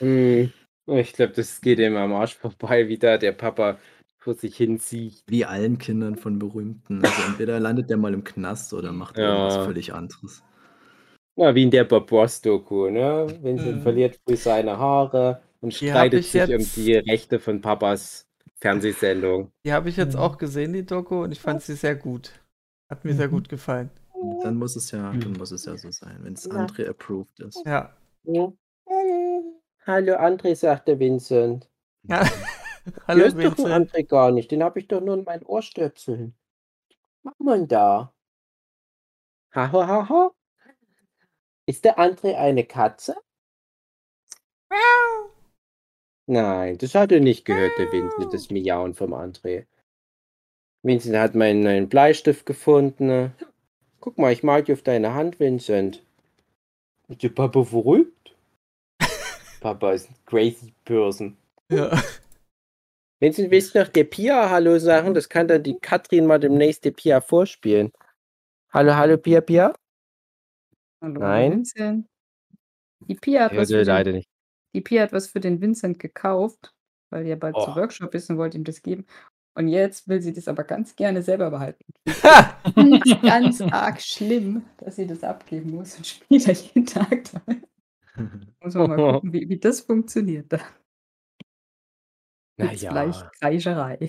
Hm, Ich glaube, das geht ihm am Arsch vorbei, wie da der Papa vor sich hinzieht. Wie allen Kindern von Berühmten. Also entweder landet der mal im Knast oder macht Ja. irgendwas völlig anderes. Na, wie in der Bob Ross-Doku, ne? Vincent Mhm. verliert früh seine Haare und streitet ich sich um jetzt- die Rechte von Papas Fernsehsendung. die habe ich jetzt Mhm. auch gesehen, die Doku, und ich fand sie sehr gut. Hat mir sehr Mhm. gut gefallen. Dann muss es ja, dann muss es ja so sein, wenn es Ja. André approved ist. Ja. Ja. Hallo André, sagt der Vincent. ja. Hallo ist doch Vincent. André gar nicht, den habe ich doch nur in meinen Ohrstöpseln. Was macht man da? Ha, ha, ha, ha. Ist der André eine Katze? Nein, das hat er nicht gehört, der Vincent, das Miauen vom André. Vincent hat meinen neuen Bleistift gefunden. Guck mal, ich mal dir auf deine Hand, Vincent. Ist der Papa verrückt? Papa ist ein crazy person. Ja. Vincent, willst du noch der Pia Hallo sagen? Das kann dann die Katrin mal demnächst der Pia vorspielen. Hallo, hallo, Pia, Pia? Hallo, Nein. Vincent. Die Pia, hat was für den, die Pia hat was für den Vincent gekauft, weil ja bald zu Oh. Workshop ist und wollte ihm das geben. Und jetzt will sie das aber ganz gerne selber behalten. Ich ganz arg schlimm, dass sie das abgeben muss und spielt da jeden Tag damit. Muss man mal gucken, wie, wie das funktioniert. Da Naja. gleich Kreischerei.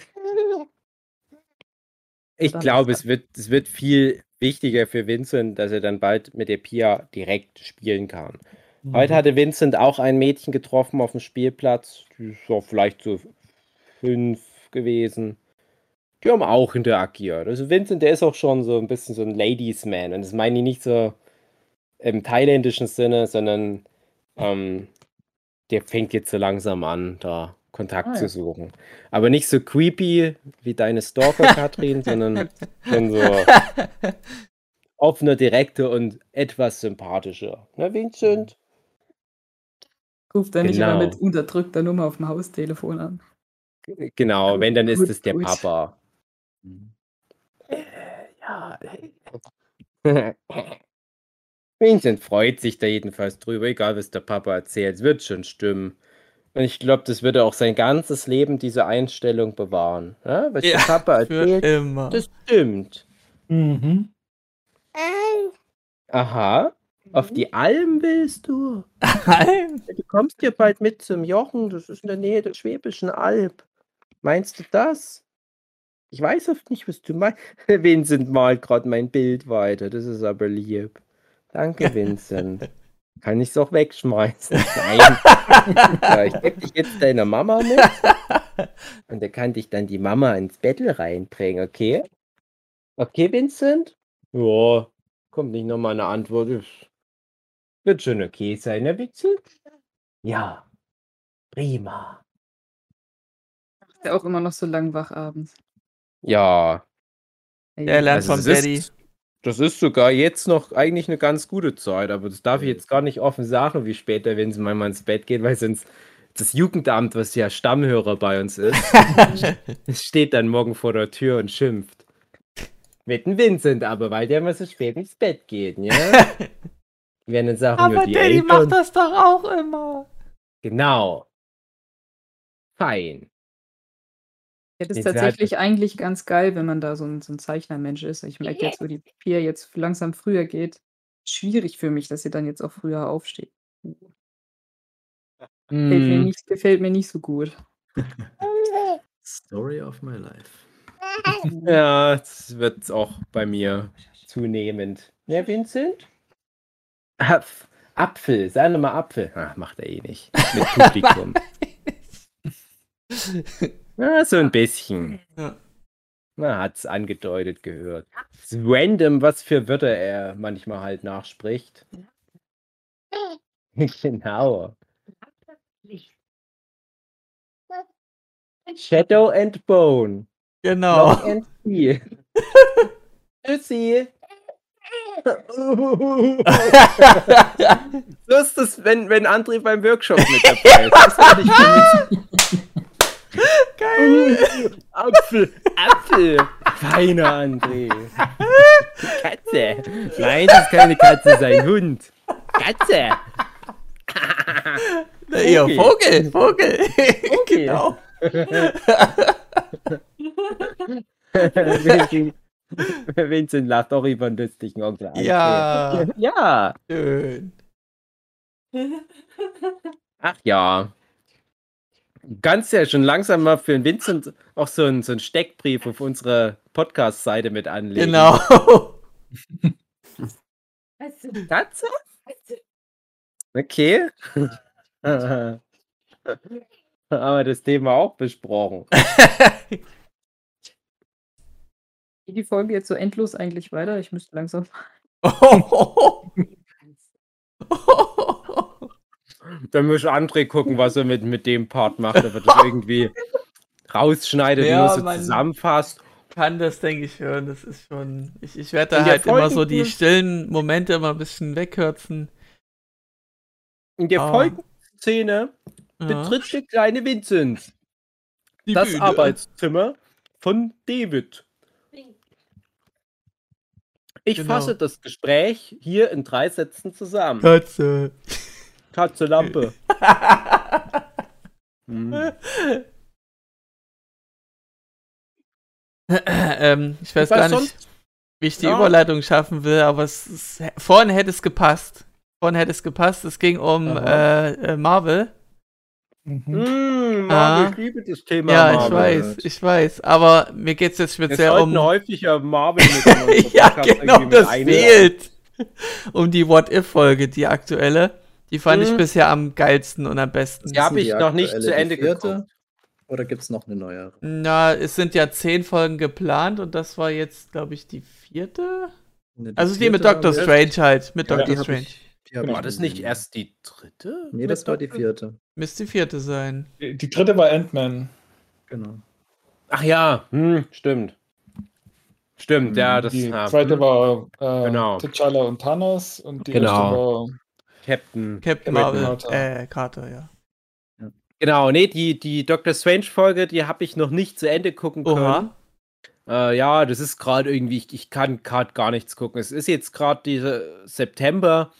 Ich glaube, es wird, es wird viel wichtiger für Vincent, dass er dann bald mit der Pia direkt spielen kann. Heute hatte Vincent auch ein Mädchen getroffen auf dem Spielplatz. Die ist so vielleicht so fünf gewesen. Die haben auch interagiert. Also Vincent, der ist auch schon so ein bisschen so ein Ladies Man. Und das meine ich nicht so im thailändischen Sinne, sondern ähm, der fängt jetzt so langsam an, da Kontakt Ah, zu ja. suchen. Aber nicht so creepy wie deine Stalker, Katrin, sondern schon so offener, direkter und etwas sympathischer. Ne, Vincent? Ruft er nicht immer Genau. mit unterdrückter Nummer auf dem Haustelefon an. Genau, wenn, dann ist Gut, es der gut. Papa. Mhm. Äh, ja. Vincent freut sich da jedenfalls drüber, egal was der Papa erzählt. Es wird schon stimmen. Und ich glaube, das wird er auch sein ganzes Leben diese Einstellung bewahren. Ja? Was Ja, der Papa Für erzählt, immer. das stimmt. Mhm. Aha. Auf die Alm willst du? Nein. Du kommst ja bald mit zum Jochen, das ist in der Nähe der Schwäbischen Alb. Meinst du das? Ich weiß oft nicht, was du meinst. Vincent malt gerade mein Bild weiter, das ist aber lieb. Danke, Vincent. Kann ich es auch wegschmeißen? Nein. ja, ich gebe dich jetzt deiner Mama mit. Und da kann dich dann die Mama ins Bettel reinbringen, okay? Okay, Vincent? Ja, kommt nicht nochmal eine Antwort. Ist- Wird schon okay sein, ne, Vincent? Ja, prima. Ja auch immer noch so lang wach abends. Ja, Der lernt also vom das Daddy. ist, das ist sogar jetzt noch eigentlich eine ganz gute Zeit, aber das darf ich jetzt gar nicht offen sagen, wie spät der Vincent manchmal ins Bett geht, weil sonst das Jugendamt, was ja Stammhörer bei uns ist, es steht dann morgen vor der Tür und schimpft. Mit dem Vincent aber, weil der immer so spät ins Bett geht, ja? Die werden dann sagen, ja, Aber die Daddy Eltern. macht das doch auch immer. Genau. Fein. Ja, das ist Jetzt halt- tatsächlich eigentlich ganz geil, wenn man da so ein, so ein Zeichnermensch ist. Ich merke jetzt, wo die Pia jetzt langsam früher geht, schwierig für mich, dass sie dann jetzt auch früher aufsteht. Gefällt, mir Hm, nicht, gefällt mir nicht so gut. Story of my life. Ja, das wird auch bei mir zunehmend. Ja, Vincent? Apf Apfel, sei doch mal Apfel. Ach, macht er eh nicht. Mit Publikum. Ja, so ein bisschen. Ja. Man hat's angedeutet gehört. Es ist random, was für Wörter er manchmal halt nachspricht. genau. Shadow and Bone. Genau. Long and Key. Tschüssi. so ist es, wenn, wenn André beim Workshop mit dabei ist. Das Geil. Apfel, Apfel. Feiner André. Katze. Nein, das ist keine Katze, sein Hund. Katze. Na, ihr Vogel. Vogel, Vogel. genau. Vincent, lacht auch über einen lustigen Onkel. Ja, Ja. schön. Ach ja. Du kannst ja schon langsam mal für den Vincent auch so einen, so einen Steckbrief auf unsere Podcast-Seite mit anlegen. Genau. Katze? Okay. Aber das Thema auch besprochen. Geht die Folge jetzt so endlos eigentlich weiter? Ich müsste langsam. Dann muss André gucken, was er mit, mit dem Part macht. Ob er das irgendwie rausschneidet Ja, und nur so zusammenfasst. kann das, denke ich, hören. Das ist schon. Ich, ich werde da halt immer so die stillen Momente immer ein bisschen wegkürzen. In der oh. Folgenszene ja. betritt der kleine Vincent die das Bühne. Arbeitszimmer von David. Ich genau. fasse das Gespräch hier in drei Sätzen zusammen. Katze. Katze Lampe. hm. ähm, ich weiß gar nicht, wie ich die ja. Überleitung schaffen will, aber es ist, vorhin hätte es gepasst. Vorhin hätte es gepasst. Es ging um äh, äh, Marvel. Mhm. Mmh, Marvel, ich liebe das Thema. Ja, Marvel. ich weiß, ich weiß. Aber mir geht es jetzt speziell Wir um. häufiger Marvel mit Ja, genau, das fehlt. um die What-If-Folge, die aktuelle. Die fand hm. ich bisher am geilsten und am besten. Die habe ich noch nicht zu Ende geguckt. Oder gibt es noch eine neue? Na, es sind ja zehn Folgen geplant und das war jetzt, glaube ich, die vierte. Ne, die also vierte die mit Doctor Strange halt. Mit ja, Doctor Strange. Ich, war das nicht erst die dritte? Nee, das war die vierte. Müsste die vierte sein. Die, die dritte war Ant-Man. Genau. Ach ja, hm, stimmt. Stimmt, ja, das Die zweite hm. war äh, genau. T'Challa und Thanos und die genau. erste war Captain, Captain Marvel, Carter. Äh, Carter, ja. Genau, nee, die, die Doctor Strange-Folge, die habe ich noch nicht zu Ende gucken können. Äh, ja, das ist gerade irgendwie, ich, ich kann gerade gar nichts gucken. Es ist jetzt gerade dieser September,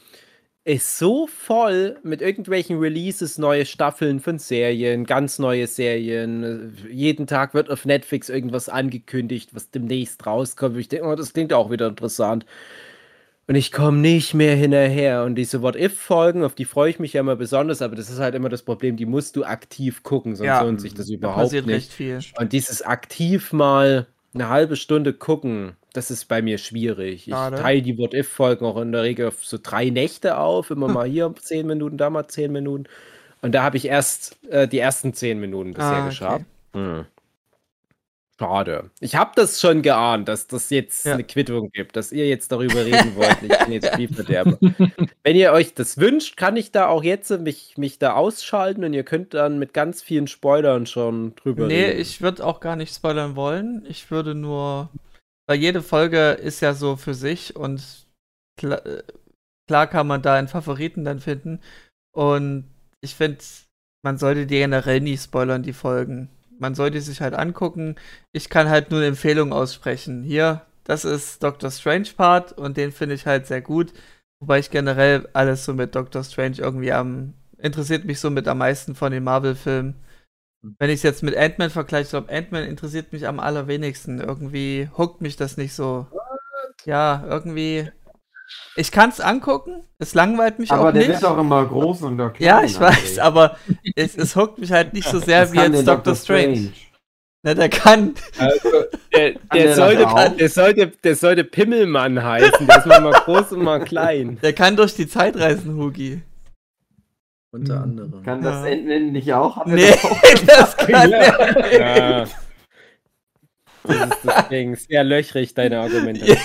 ist so voll mit irgendwelchen Releases, neue Staffeln von Serien, ganz neue Serien. Jeden Tag wird auf Netflix irgendwas angekündigt, was demnächst rauskommt. Ich denke, oh, das klingt auch wieder interessant. Und ich komme nicht mehr hinterher. Und diese What-If-Folgen, auf die freue ich mich ja immer besonders, aber das ist halt immer das Problem, die musst du aktiv gucken, sonst ja, lohnt sich das überhaupt da nicht. Viel. Und dieses aktiv mal eine halbe Stunde gucken, das ist bei mir schwierig. Ich teile die What-If-Folgen auch in der Regel auf so drei Nächte auf, immer mal hier zehn Minuten, da mal zehn Minuten. Und da habe ich erst äh, die ersten zehn Minuten bisher ah, okay. geschafft. Hm. Schade. Ich habe das schon geahnt, dass das jetzt ja. eine Quittung gibt, dass ihr jetzt darüber reden wollt. Ich bin jetzt Spielverderber. Wenn ihr euch das wünscht, kann ich da auch jetzt mich, mich da ausschalten und ihr könnt dann mit ganz vielen Spoilern schon drüber nee, reden. Nee, ich würde auch gar nicht spoilern wollen. Ich würde nur, weil jede Folge ist ja so für sich und klar, klar kann man da einen Favoriten dann finden. Und ich finde, man sollte die generell nie spoilern, die Folgen man sollte sich halt angucken. Ich kann halt nur eine Empfehlung aussprechen. Hier, das ist Doctor Strange Part und den finde ich halt sehr gut. Wobei ich generell alles so mit Doctor Strange irgendwie am interessiert mich so mit am meisten von den Marvel-Filmen. Hm. Wenn ich es jetzt mit Ant-Man vergleiche, glaube Ant-Man interessiert mich am allerwenigsten. Irgendwie huckt mich das nicht so. What? Ja, irgendwie ich kann es angucken, es langweilt mich aber auch nicht. Aber der wird auch immer groß und klein. Ja, ich weiß, aber es, es huckt mich halt nicht so sehr wie jetzt Doctor Strange. Strange. Na, der kann. Also, der, der, der, sollte, der, sollte, der sollte Pimmelmann heißen. Der ist mal groß und mal klein. Der kann durch die Zeit reisen, Hugi. Unter hm. anderem. Kann das ja. Enden nicht auch? Haben nee, das kann ja. er nicht. Ja. Das ist deswegen sehr löchrig, deine Argumentation.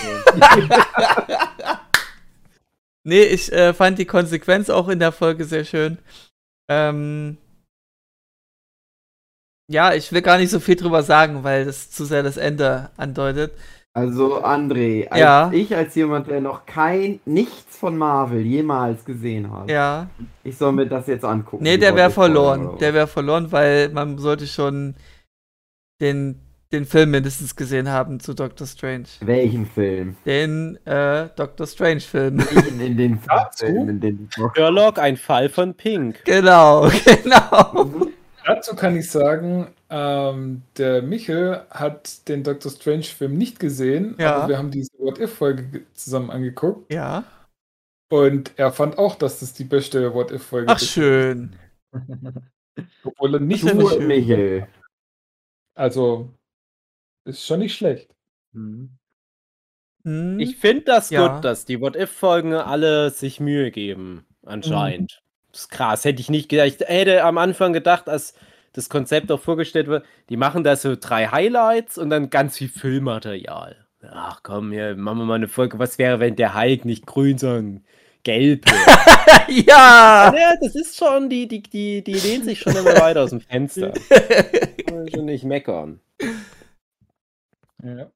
Nee, ich äh, fand die Konsequenz auch in der Folge sehr schön. Ähm, ja, ich will gar nicht so viel drüber sagen, weil das zu sehr das Ende andeutet. Also, André, als ja. ich als jemand, der noch kein nichts von Marvel jemals gesehen hat, ja. ich soll mir das jetzt angucken. Nee, der wäre verloren. Der wäre verloren, weil man sollte schon den den Film mindestens gesehen haben zu Doctor Strange. Welchen Film? Den äh, Doctor Strange-Film. In, in den Film, in den Sherlock, ein Fall von Pink. Genau, genau. Dazu kann ich sagen, ähm, der Michel hat den Doctor Strange-Film nicht gesehen, ja. aber wir haben diese What-If-Folge zusammen angeguckt. Ja. Und er fand auch, dass das die beste What-If-Folge ist. Ach, schön. Obwohl er nicht du, Michel. Also, ist schon nicht schlecht. Mhm. Mhm. Ich finde das ja. gut, dass die What-If-Folgen alle sich Mühe geben, anscheinend. Mhm. Das ist krass, hätte ich nicht gedacht. Ich hätte am Anfang gedacht, als das Konzept auch vorgestellt wird, die machen da so drei Highlights und dann ganz viel Füllmaterial. Ach komm, hier machen wir mal eine Folge. Was wäre, wenn der Hulk nicht grün, sondern gelb wäre? ja! Ja, das ist schon, die, die, die, die lehnt sich schon immer weiter aus dem Fenster. Kann schon nicht meckern. Ja.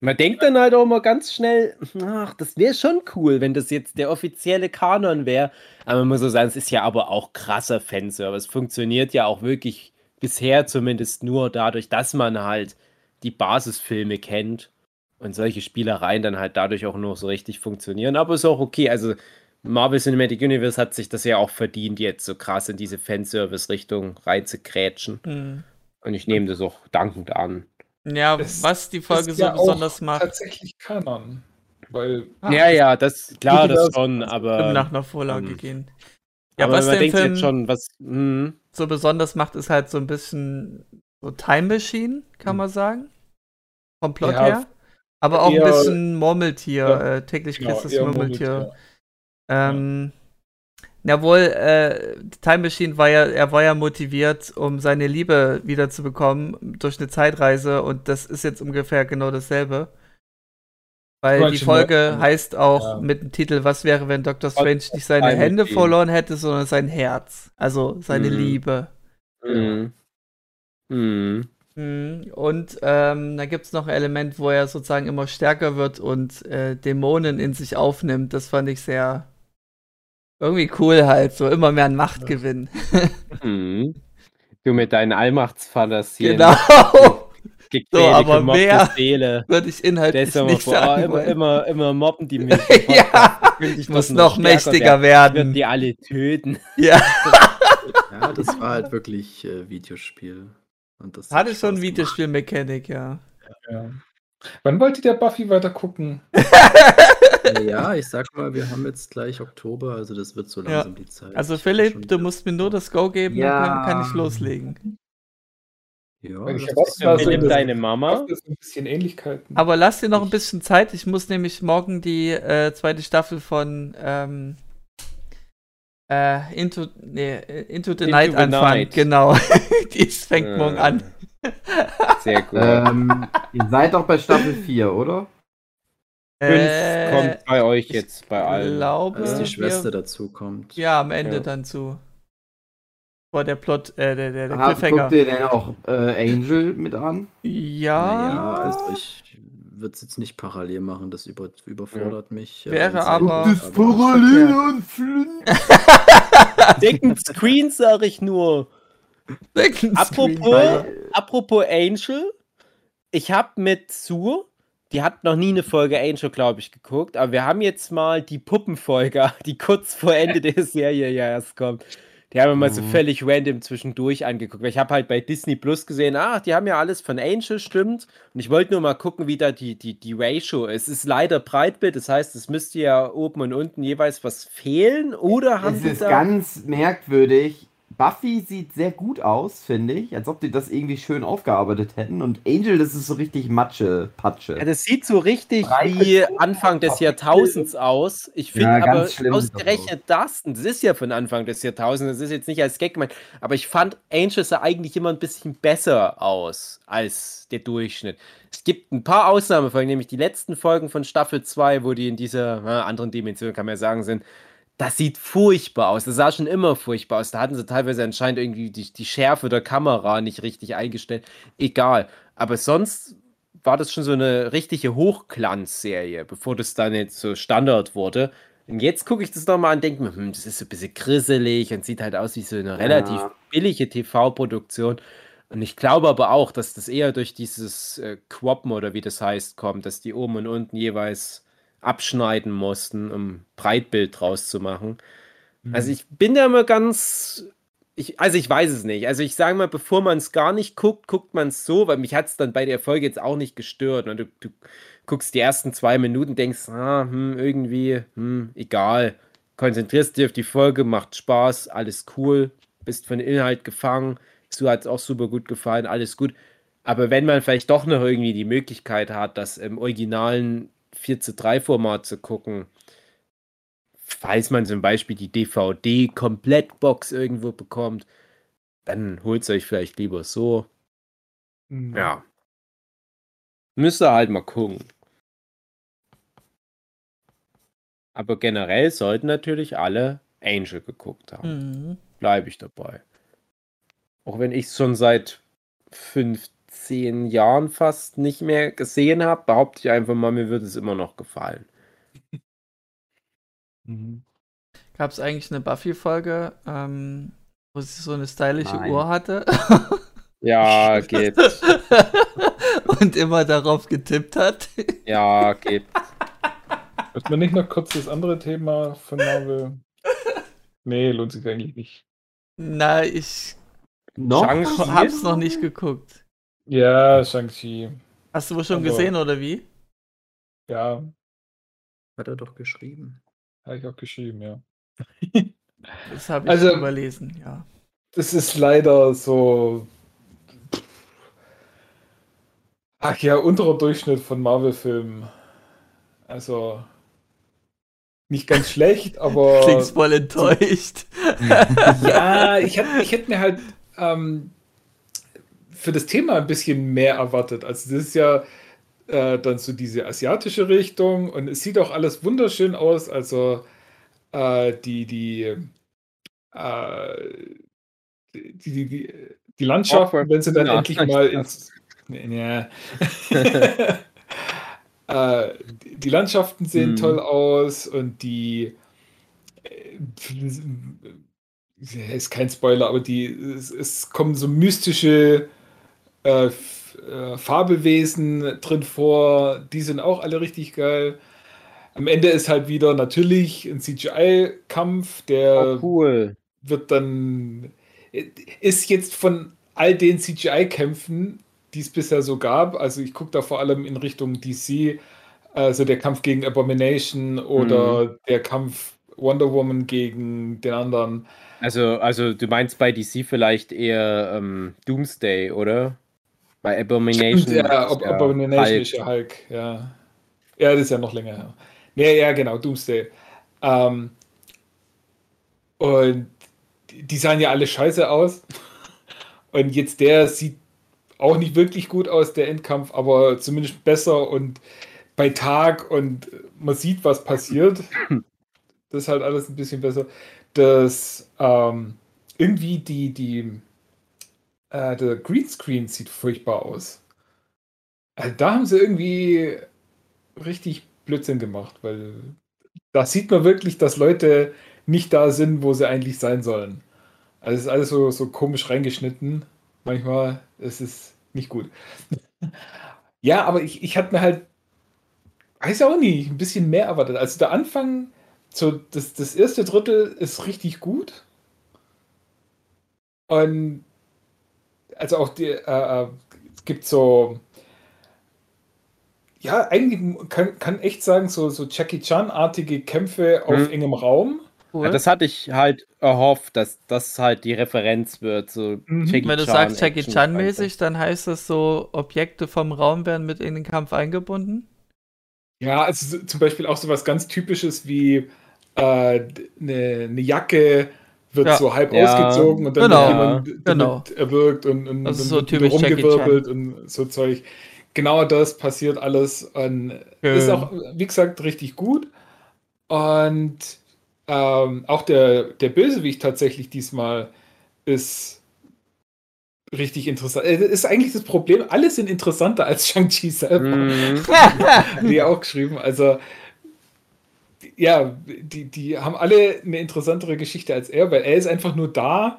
Man denkt dann halt auch immer ganz schnell, ach, das wäre schon cool, wenn das jetzt der offizielle Kanon wäre. Aber man muss so sagen, es ist ja aber auch krasser Fanservice. Funktioniert ja auch wirklich bisher zumindest nur dadurch, dass man halt die Basisfilme kennt und solche Spielereien dann halt dadurch auch nur so richtig funktionieren. Aber ist auch okay. Also Marvel Cinematic Universe hat sich das ja auch verdient, jetzt so krass in diese Fanservice-Richtung reinzukrätschen. Mhm. Und ich nehme das auch dankend an. Ja, es was die Folge so ja besonders macht. Tatsächlich Kanon. Weil, ah, ja, ja, das klar, das schon, aber. Nach einer Vorlage um, gehen. Ja, was den Film jetzt schon, was mh. so besonders macht, ist halt so ein bisschen so Time Machine, kann hm. man sagen. Vom Plot ja, her. Aber auch ein bisschen Murmeltier, ja, äh, täglich genau, Christus Murmeltier. Murmeltier. Ähm, ja. Jawohl, äh, Time Machine war ja, er war ja motiviert, um seine Liebe wiederzubekommen durch eine Zeitreise und das ist jetzt ungefähr genau dasselbe. Weil die Folge ne? heißt auch ja. mit dem Titel, was wäre, wenn Dr. Strange nicht seine Hände Idee. verloren hätte, sondern sein Herz. Also seine mhm. Liebe. Mhm. Mhm. mhm. Und ähm, da gibt es noch ein Element, wo er sozusagen immer stärker wird und äh, Dämonen in sich aufnimmt. Das fand ich sehr irgendwie cool halt, so immer mehr an Macht gewinnen. Mhm. Du mit deinen Allmachtsfantasien. Genau. So, aber mehr würde ich inhaltlich immer nicht vor, sagen immer, immer, immer mobben die mich. ja, ich muss noch, noch mächtiger werden. werden. die alle töten. Ja. ja, das war halt wirklich äh, Videospiel. Und das Hatte schon Videospiel-Mechanik, ja. ja. Wann wollt ihr der Buffy weiter gucken? Ja, ich sag mal, wir haben jetzt gleich Oktober, also das wird so langsam ja. die Zeit. Also Philipp, du musst mir nur das Go geben, ja. dann kann, ich loslegen. Ja, ich das was so deine Mama. Ein bisschen Ähnlichkeiten. Aber lass dir noch ein bisschen Zeit. Ich muss nämlich morgen die äh, zweite Staffel von ähm, äh, Into, nee, Into the Into Night the anfangen. Night. Genau. die fängt äh. morgen an. Sehr gut. Ähm, ihr seid doch bei Staffel 4, oder? 5 äh, kommt bei euch jetzt bei allen. Glaube, Als die Schwester wir, dazu kommt. Ja, am Ende ja. dann zu. Vor der Plot, äh, der, der, der Cliffhanger. Guckt ihr denn auch äh, Angel mit an? Ja. Ja, also ich würde es jetzt nicht parallel machen, das über, überfordert ja. mich. Äh, Wäre aber. Das parallel und Second Screen sage ich nur. Second apropos, apropos Angel, ich habe mit Sue die hat noch nie eine Folge Angel, glaube ich, geguckt, aber wir haben jetzt mal die Puppenfolge, die kurz vor Ende der Serie ja erst kommt. Die haben wir mal so mhm. völlig random zwischendurch angeguckt. Weil ich habe halt bei Disney Plus gesehen, ach, die haben ja alles von Angel, stimmt. Und ich wollte nur mal gucken, wie da die, die, die Ratio ist. Es ist leider Breitbild, das heißt, es müsste ja oben und unten jeweils was fehlen. Oder haben es ist ganz merkwürdig. Buffy sieht sehr gut aus, finde ich, als ob die das irgendwie schön aufgearbeitet hätten. Und Angel, das ist so richtig Matsche, Patsche. Ja, das sieht so richtig wie Anfang des Jahrtausends aus. Ich finde ja, aber ausgerechnet das, das ist ja von Anfang des Jahrtausends, das ist jetzt nicht als Gag gemeint, aber ich fand Angel sah eigentlich immer ein bisschen besser aus als der Durchschnitt. Es gibt ein paar Ausnahmefolgen, nämlich die letzten Folgen von Staffel 2, wo die in dieser na, anderen Dimension, kann man ja sagen, sind das sieht furchtbar aus. Das sah schon immer furchtbar aus. Da hatten sie teilweise anscheinend irgendwie die, die Schärfe der Kamera nicht richtig eingestellt. Egal. Aber sonst war das schon so eine richtige Hochglanzserie, bevor das dann jetzt so Standard wurde. Und jetzt gucke ich das nochmal an und denke mir, hm, das ist so ein bisschen grisselig und sieht halt aus wie so eine relativ ja. billige TV-Produktion. Und ich glaube aber auch, dass das eher durch dieses äh, Quoppen oder wie das heißt kommt, dass die oben und unten jeweils abschneiden mussten, um Breitbild draus zu machen. Mhm. Also ich bin da immer ganz. Ich, also ich weiß es nicht. Also ich sage mal, bevor man es gar nicht guckt, guckt man es so, weil mich hat es dann bei der Folge jetzt auch nicht gestört. Und du, du guckst die ersten zwei Minuten, denkst, ah, hm, irgendwie, hm, egal. Konzentrierst dich auf die Folge, macht Spaß, alles cool, bist von Inhalt gefangen. So hat es auch super gut gefallen, alles gut. Aber wenn man vielleicht doch noch irgendwie die Möglichkeit hat, das im originalen 4 zu 3 Format zu gucken, falls man zum Beispiel die DVD-Komplettbox irgendwo bekommt, dann holt es euch vielleicht lieber so. Mhm. Ja. Müsst ihr halt mal gucken. Aber generell sollten natürlich alle Angel geguckt haben. Mhm. Bleibe ich dabei. Auch wenn ich es schon seit 15 zehn Jahren fast nicht mehr gesehen habe, behaupte ich einfach mal, mir würde es immer noch gefallen. Mhm. Gab es eigentlich eine Buffy-Folge, ähm, wo sie so eine stylische Nein. Uhr hatte? Ja, geht. Und immer darauf getippt hat? Ja, geht. Müssen wir nicht noch kurz das andere Thema von Marvel? Nee, lohnt sich eigentlich nicht. Na, ich noch? hab's noch nicht geguckt. Ja, Shang-Chi. Hast du wohl schon Aber, gesehen, oder wie? Ja. Hat er doch geschrieben. Habe ich auch geschrieben, ja. Das habe ich also, überlesen, ja. Das ist leider so. Ach ja, unterer Durchschnitt von Marvel-Filmen. Also. Nicht ganz schlecht, aber. Klingst voll enttäuscht. ja, ich hätte ich hätt mir halt ähm, für das Thema ein bisschen mehr erwartet. Also, das ist ja äh, dann so diese asiatische Richtung und es sieht auch alles wunderschön aus. Also, äh, die, die, äh, die, die, die, die Landschaften, wenn sie dann ja, endlich mal ins. Ja. äh, die Landschaften sehen hm. toll aus und die. Äh, ist kein Spoiler, aber die, es, es kommen so mystische äh, äh, Fabelwesen drin vor. Die sind auch alle richtig geil. Am Ende ist halt wieder natürlich ein CGI-Kampf, der oh, cool. wird dann ist jetzt von all den CGI-Kämpfen, die es bisher so gab, also ich gucke da vor allem in Richtung DC, also der Kampf gegen Abomination oder mhm. der Kampf Wonder Woman gegen den anderen. Also, also du meinst bei DC vielleicht eher ähm, Doomsday, oder? Bei Abomination. Stimmt, ja, Ab Abomination ist ja Hulk, ja. Ja, das ist ja noch länger her. Ja, ja, genau, Doomsday. Ähm, und die sahen ja alle scheiße aus. Und jetzt der sieht auch nicht wirklich gut aus, der Endkampf, aber zumindest besser und bei Tag und man sieht, was passiert. Das ist halt alles ein bisschen besser. Das ähm, irgendwie die, die, äh, der Greenscreen sieht furchtbar aus. Also da haben sie irgendwie richtig Blödsinn gemacht, weil da sieht man wirklich, dass Leute nicht da sind, wo sie eigentlich sein sollen. Also es ist alles so, so komisch reingeschnitten. Manchmal ist es nicht gut. ja, aber ich, ich hatte mir halt, weiß auch nicht, ein bisschen mehr erwartet. Also der Anfang, so das, das erste Drittel ist richtig gut. Und also auch die, äh, äh es gibt so ja, eigentlich kann, kann echt sagen, so, so Jackie Chan-artige Kämpfe auf hm. engem Raum. Cool. Ja, das hatte ich halt erhofft, dass das halt die Referenz wird. So mhm. Wenn du sagst Jackie Chan-mäßig, dann heißt das so, Objekte vom Raum werden mit in den Kampf eingebunden? Ja, also zum Beispiel auch so was ganz Typisches wie eine äh, ne, ne Jacke wird ja. so halb ja. ausgezogen und dann genau. jemand genau. erwürgt und, und, das ist so typisch rumgewirbelt und so Zeug genau das passiert alles und Schön. ist auch, wie gesagt, richtig gut. Und ähm, auch der, der Bösewicht tatsächlich diesmal ist richtig interessant. Das äh, ist eigentlich das Problem, alle sind interessanter als Shang-Chi selber. Mm. die auch geschrieben. Also, ja, die, die haben alle eine interessantere Geschichte als er, weil er ist einfach nur da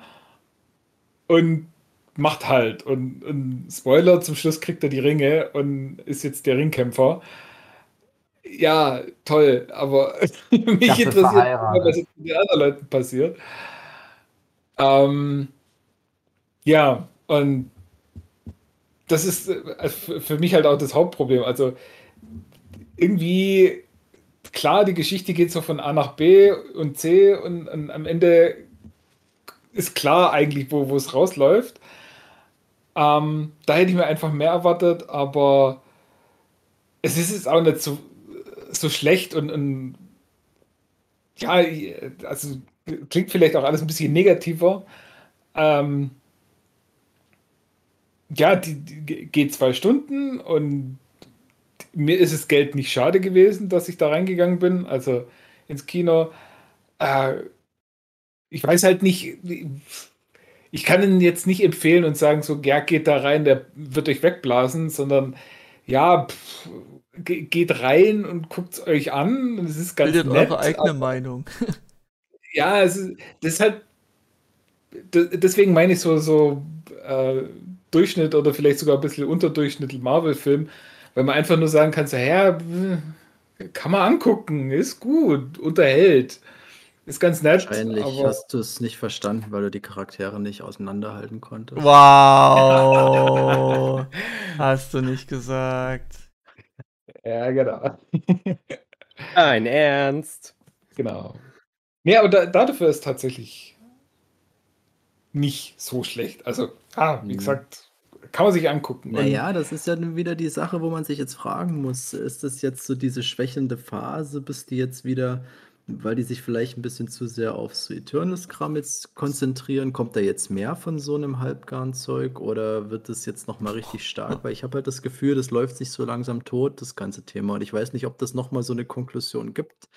und macht halt. Und, und Spoiler, zum Schluss kriegt er die Ringe und ist jetzt der Ringkämpfer. Ja, toll, aber mich interessiert, was jetzt mit den anderen Leuten passiert. Ähm, ja, und das ist äh, für mich halt auch das Hauptproblem. Also irgendwie, klar, die Geschichte geht so von A nach B und C und, und am Ende ist klar eigentlich, wo, es rausläuft. Ähm, da hätte ich mir einfach mehr erwartet, aber es ist jetzt auch nicht so, so schlecht und, und ja, also klingt vielleicht auch alles ein bisschen negativer. Ähm, ja, die, die, geht zwei Stunden und mir ist das Geld nicht schade gewesen, dass ich da reingegangen bin, also ins Kino. Äh, ich weiß halt nicht, ich kann ihn jetzt nicht empfehlen und sagen, so, ja, geht da rein, der wird euch wegblasen, sondern ja, pff, geht rein und guckt es euch an. Es ist ganz Bildet nett, eure eigene Meinung. Ja, es ist, das ist halt. Deswegen meine ich so, so äh, Durchschnitt oder vielleicht sogar ein bisschen unterdurchschnittlich Marvel-Film, weil man einfach nur sagen kann: so, ja, kann man angucken, ist gut, unterhält. Ist ganz nett. Wahrscheinlich hast du es nicht verstanden, weil du die Charaktere nicht auseinanderhalten konntest. Wow! hast du nicht gesagt. Ja, genau. Ein Ernst. Genau. Nee, aber da, dafür ist tatsächlich nicht so schlecht. Also, ah, wie mhm. gesagt, kann man sich angucken. Naja, das ist ja wieder die Sache, wo man sich jetzt fragen muss, ist das jetzt so diese schwächelnde Phase, bis die jetzt wieder weil die sich vielleicht ein bisschen zu sehr auf so Eternus-Kram jetzt konzentrieren. Kommt da jetzt mehr von so einem Halbgarn-Zeug oder wird das jetzt nochmal richtig stark? Weil ich habe halt das Gefühl, das läuft sich so langsam tot, das ganze Thema. Und ich weiß nicht, ob das nochmal so eine Konklusion gibt,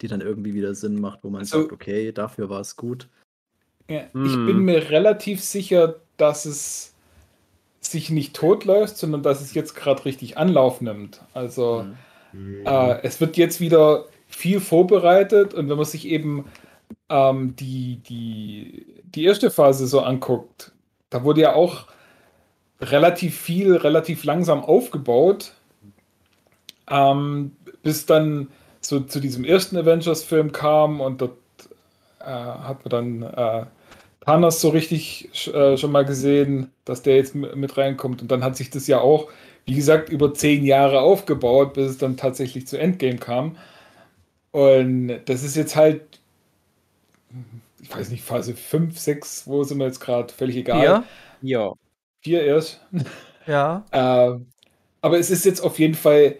die dann irgendwie wieder Sinn macht, wo man also, sagt, okay, dafür war es gut. Ja, hm. Ich bin mir relativ sicher, dass es sich nicht tot läuft, sondern dass es jetzt gerade richtig Anlauf nimmt. Also hm. äh, es wird jetzt wieder viel vorbereitet und wenn man sich eben ähm, die, die, die erste Phase so anguckt, da wurde ja auch relativ viel, relativ langsam aufgebaut, ähm, bis dann so zu diesem ersten Avengers-Film kam und dort äh, hat man dann äh, Thanos so richtig äh, schon mal gesehen, dass der jetzt mit reinkommt und dann hat sich das ja auch, wie gesagt, über zehn Jahre aufgebaut, bis es dann tatsächlich zu Endgame kam. Und das ist jetzt halt, ich weiß nicht, Phase 5, 6, wo sind wir jetzt gerade? Völlig egal. Ja. Ja. Vier erst. Ja. äh, aber es ist jetzt auf jeden Fall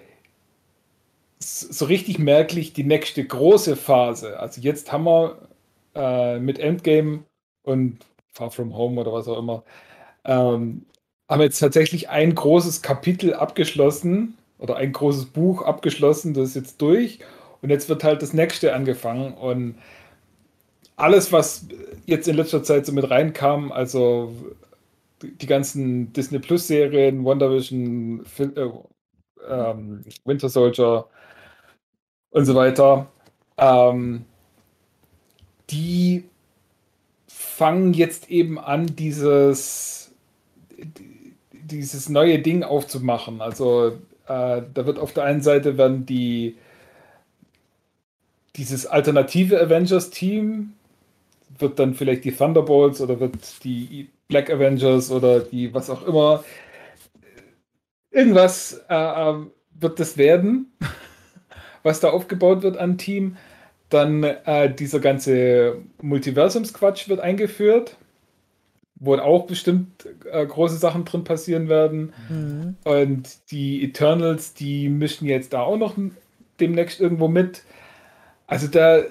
so richtig merklich die nächste große Phase. Also jetzt haben wir äh, mit Endgame und Far From Home oder was auch immer, ähm, haben jetzt tatsächlich ein großes Kapitel abgeschlossen oder ein großes Buch abgeschlossen, das ist jetzt durch. Und jetzt wird halt das nächste angefangen und alles, was jetzt in letzter Zeit so mit reinkam, also die ganzen Disney Plus Serien, WandaVision, äh, ähm, Winter Soldier und so weiter, ähm, die fangen jetzt eben an, dieses, dieses neue Ding aufzumachen. Also äh, da wird auf der einen Seite werden die dieses alternative Avengers-Team wird dann vielleicht die Thunderbolts oder wird die Black Avengers oder die was auch immer. Irgendwas äh, äh wird das werden, was da aufgebaut wird an Team. Dann äh, dieser ganze Multiversumsquatsch wird eingeführt, wo auch bestimmt äh, große Sachen drin passieren werden. Mhm. Und die Eternals, die mischen jetzt da auch noch demnächst irgendwo mit. Also da,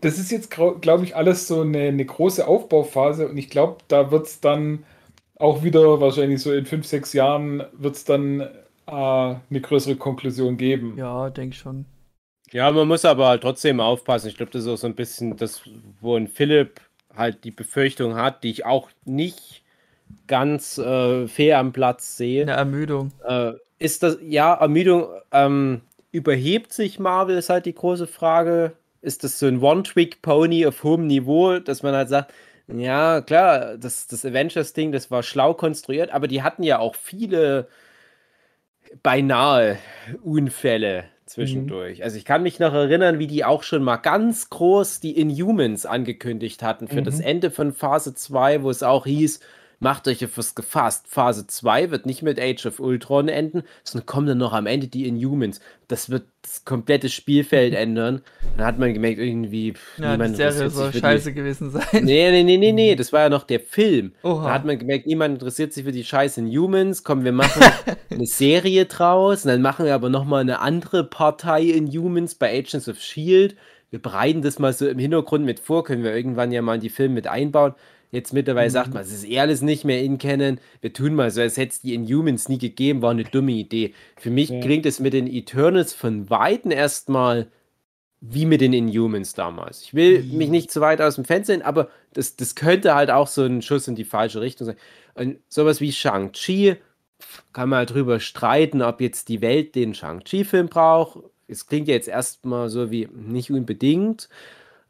das ist jetzt, glaube ich, alles so eine, eine, große Aufbauphase und ich glaube, da wird es dann auch wieder wahrscheinlich so in fünf, sechs Jahren wird es dann äh, eine größere Konklusion geben. Ja, denke schon. Ja, man muss aber halt trotzdem aufpassen. Ich glaube, das ist auch so ein bisschen das, wo ein Philipp halt die Befürchtung hat, die ich auch nicht ganz äh, fair am Platz sehe. Eine Ermüdung. Äh, ist das, ja, Ermüdung, ähm, überhebt sich Marvel, ist halt die große Frage ist das so ein One-Trick-Pony auf hohem Niveau, dass man halt sagt, ja, klar, das, das Avengers-Ding, das war schlau konstruiert, aber die hatten ja auch viele beinahe Unfälle zwischendurch. Mhm. Also ich kann mich noch erinnern, wie die auch schon mal ganz groß die Inhumans angekündigt hatten für mhm. das Ende von Phase 2, wo es auch hieß, macht euch auf was gefasst. Phase 2 wird nicht mit Age of Ultron enden, sondern kommen dann noch am Ende die Inhumans. Das wird das komplette Spielfeld ändern. Dann hat man gemerkt, irgendwie. Pff, ja, niemand die Serie soll scheiße die... gewesen sein. Nee, nee, nee, nee, nee, das war ja noch der Film. Oha. Da hat man gemerkt, niemand interessiert sich für die scheiß Inhumans. Komm, wir machen eine Serie draus. Und dann machen wir aber nochmal eine andere Partei Inhumans bei Agents of Shield. Wir bereiten das mal so im Hintergrund mit vor, können wir irgendwann ja mal in die Filme mit einbauen. Jetzt mittlerweile mhm. sagt man, es ist eh alles nicht mehr in Canon. Wir tun mal so, als hätte es die Inhumans nie gegeben, war eine dumme Idee. Für mich ja. klingt es mit den Eternals von Weitem erstmal wie mit den Inhumans damals. Ich will mhm. mich nicht zu weit aus dem Fenster sehen, aber das, das könnte halt auch so ein Schuss in die falsche Richtung sein. Und sowas wie Shang-Chi kann man halt drüber streiten, ob jetzt die Welt den Shang-Chi-Film braucht. Es klingt ja jetzt erstmal so wie nicht unbedingt.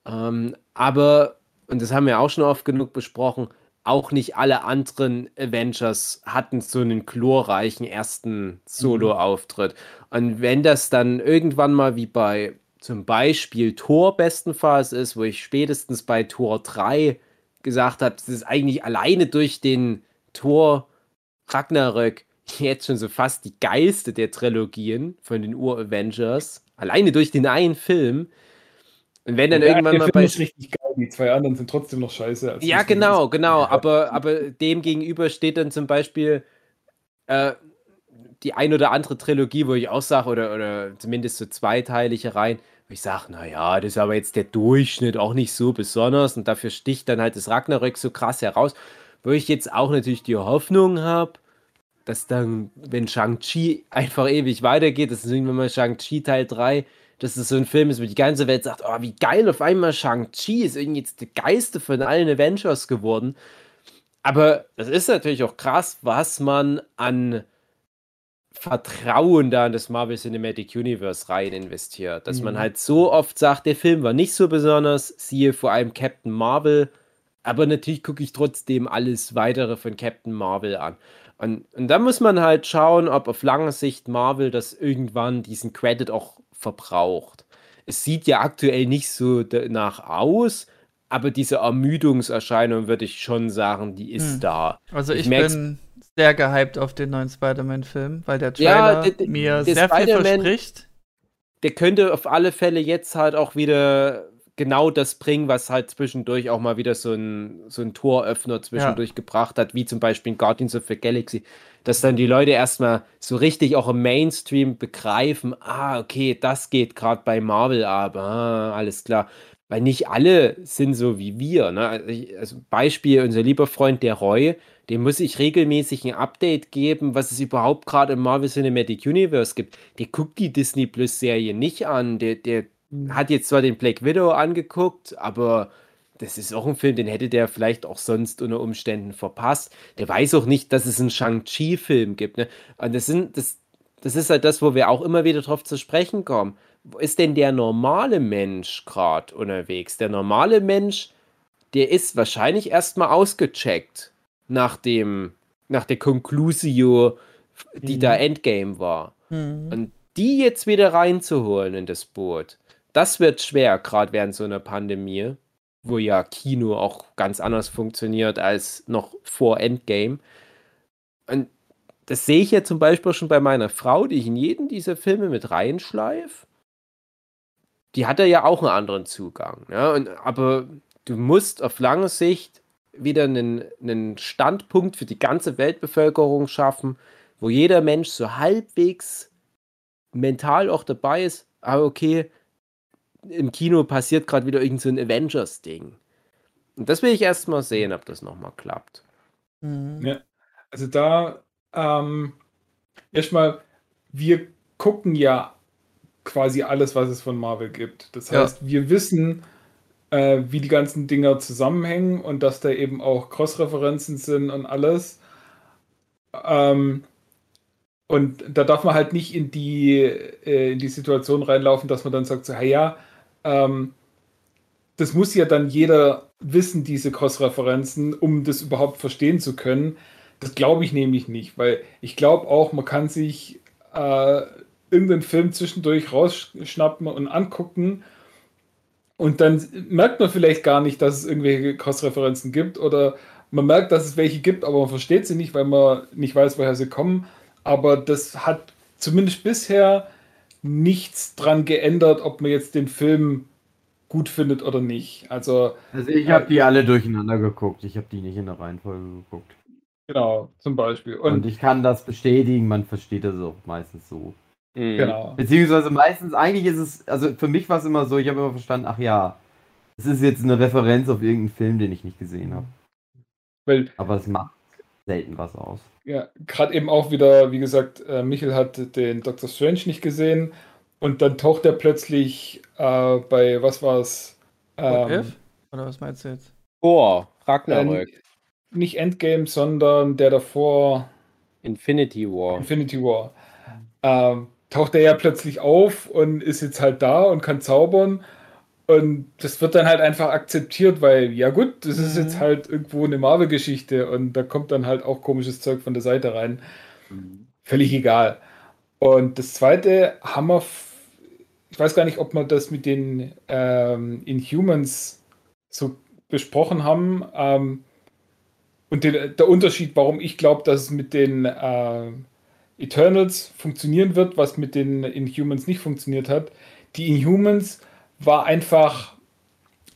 Ähm, aber, und das haben wir auch schon oft genug besprochen, auch nicht alle anderen Avengers hatten so einen glorreichen ersten Solo-Auftritt. Und wenn das dann irgendwann mal wie bei zum Beispiel Tor bestenfalls ist, wo ich spätestens bei Tor 3 gesagt habe, das ist eigentlich alleine durch den Tor Ragnarök jetzt schon so fast die geilste der Trilogien von den Ur-Avengers. Alleine durch den einen Film. Und wenn dann ja, irgendwann mal Film bei. Die zwei anderen sind trotzdem noch scheiße. Ja, genau, genau. Aber, aber dem gegenüber steht dann zum Beispiel äh, die ein oder andere Trilogie, wo ich auch sage, oder, oder zumindest so zweiteilige rein, wo ich sage, naja, das ist aber jetzt der Durchschnitt auch nicht so besonders und dafür sticht dann halt das Ragnarök so krass heraus, wo ich jetzt auch natürlich die Hoffnung habe, dass dann, wenn Shang-Chi einfach ewig weitergeht, das ist irgendwann mal Shang-Chi Teil 3, dass es so ein Film ist, wo die ganze Welt sagt, oh, wie geil, auf einmal Shang-Chi ist irgendwie jetzt der Geiste von allen Avengers geworden. Aber es ist natürlich auch krass, was man an Vertrauen da in das Marvel Cinematic Universe rein investiert. Dass mhm. man halt so oft sagt, der Film war nicht so besonders, siehe vor allem Captain Marvel, aber natürlich gucke ich trotzdem alles weitere von Captain Marvel an. Und, und da muss man halt schauen, ob auf lange Sicht Marvel das irgendwann diesen Credit auch verbraucht. Es sieht ja aktuell nicht so danach aus, aber diese Ermüdungserscheinung würde ich schon sagen, die ist hm. da. Also ich, ich bin sehr gehypt auf den neuen Spider-Man-Film, weil der Trailer ja, mir sehr viel verspricht. Der könnte auf alle Fälle jetzt halt auch wieder genau das bringen, was halt zwischendurch auch mal wieder so ein, so ein Toröffner zwischendurch ja. gebracht hat, wie zum Beispiel in Guardians of the Galaxy, dass dann die Leute erstmal so richtig auch im Mainstream begreifen, ah, okay, das geht gerade bei Marvel ab, ah, alles klar. Weil nicht alle sind so wie wir. Ne? Also, also Beispiel, unser lieber Freund der Roy, dem muss ich regelmäßig ein Update geben, was es überhaupt gerade im Marvel Cinematic Universe gibt. Der guckt die Disney Plus Serie nicht an. Der, der hat jetzt zwar den Black Widow angeguckt, aber das ist auch ein Film, den hätte der vielleicht auch sonst unter Umständen verpasst. Der weiß auch nicht, dass es einen Shang-Chi-Film gibt. Ne? Und das, sind, das, das ist halt das, wo wir auch immer wieder drauf zu sprechen kommen. Wo ist denn der normale Mensch gerade unterwegs? Der normale Mensch, der ist wahrscheinlich erstmal ausgecheckt nach dem, nach der Conclusio, die mhm. da Endgame war. Mhm. Und die jetzt wieder reinzuholen in das Boot, das wird schwer, gerade während so einer Pandemie, wo ja Kino auch ganz anders funktioniert als noch vor Endgame. Und das sehe ich ja zum Beispiel schon bei meiner Frau, die ich in jeden dieser Filme mit reinschleife. Die hat ja auch einen anderen Zugang. Ja? Und, aber du musst auf lange Sicht wieder einen, einen Standpunkt für die ganze Weltbevölkerung schaffen, wo jeder Mensch so halbwegs mental auch dabei ist, aber okay, im Kino passiert gerade wieder irgend so ein Avengers-Ding. Und das will ich erst mal sehen, ob das nochmal klappt. Mhm. Ja, also da ähm, erstmal, wir gucken ja quasi alles, was es von Marvel gibt. Das heißt, ja. wir wissen, äh, wie die ganzen Dinger zusammenhängen und dass da eben auch Cross-Referenzen sind und alles. Ähm, und da darf man halt nicht in die, äh, in die Situation reinlaufen, dass man dann sagt, so, hey, ja, ähm, das muss ja dann jeder wissen, diese Cross-Referenzen, um das überhaupt verstehen zu können. Das glaube ich nämlich nicht, weil ich glaube auch, man kann sich äh, irgendeinen Film zwischendurch rausschnappen und angucken und dann merkt man vielleicht gar nicht, dass es irgendwelche Cross-Referenzen gibt oder man merkt, dass es welche gibt, aber man versteht sie nicht, weil man nicht weiß, woher sie kommen. Aber das hat zumindest bisher nichts dran geändert, ob man jetzt den Film gut findet oder nicht. Also, also ich habe die alle durcheinander geguckt. Ich habe die nicht in der Reihenfolge geguckt. Genau, zum Beispiel. Und, Und ich kann das bestätigen, man versteht das auch meistens so. Mhm. Genau. Beziehungsweise meistens, eigentlich ist es, also für mich war es immer so, ich habe immer verstanden, ach ja, es ist jetzt eine Referenz auf irgendeinen Film, den ich nicht gesehen habe. Weil, Aber es macht selten was aus. Ja, gerade eben auch wieder, wie gesagt, äh, Michel hat den Doctor Strange nicht gesehen und dann taucht er plötzlich äh, bei, was war es? Ähm, Oder was meinst du jetzt? Thor, Ragnarök. Äh, nicht Endgame, sondern der davor. Infinity War. Infinity War. Ähm, taucht er ja plötzlich auf und ist jetzt halt da und kann zaubern. Und das wird dann halt einfach akzeptiert, weil, ja gut, das ist jetzt mhm. halt irgendwo eine Marvel-Geschichte und da kommt dann halt auch komisches Zeug von der Seite rein. Mhm. Völlig egal. Und das zweite haben wir, ich weiß gar nicht, ob wir das mit den ähm, Inhumans so besprochen haben. Ähm, und den, der Unterschied, warum ich glaube, dass es mit den äh, Eternals funktionieren wird, was mit den Inhumans nicht funktioniert hat. Die Inhumans war einfach,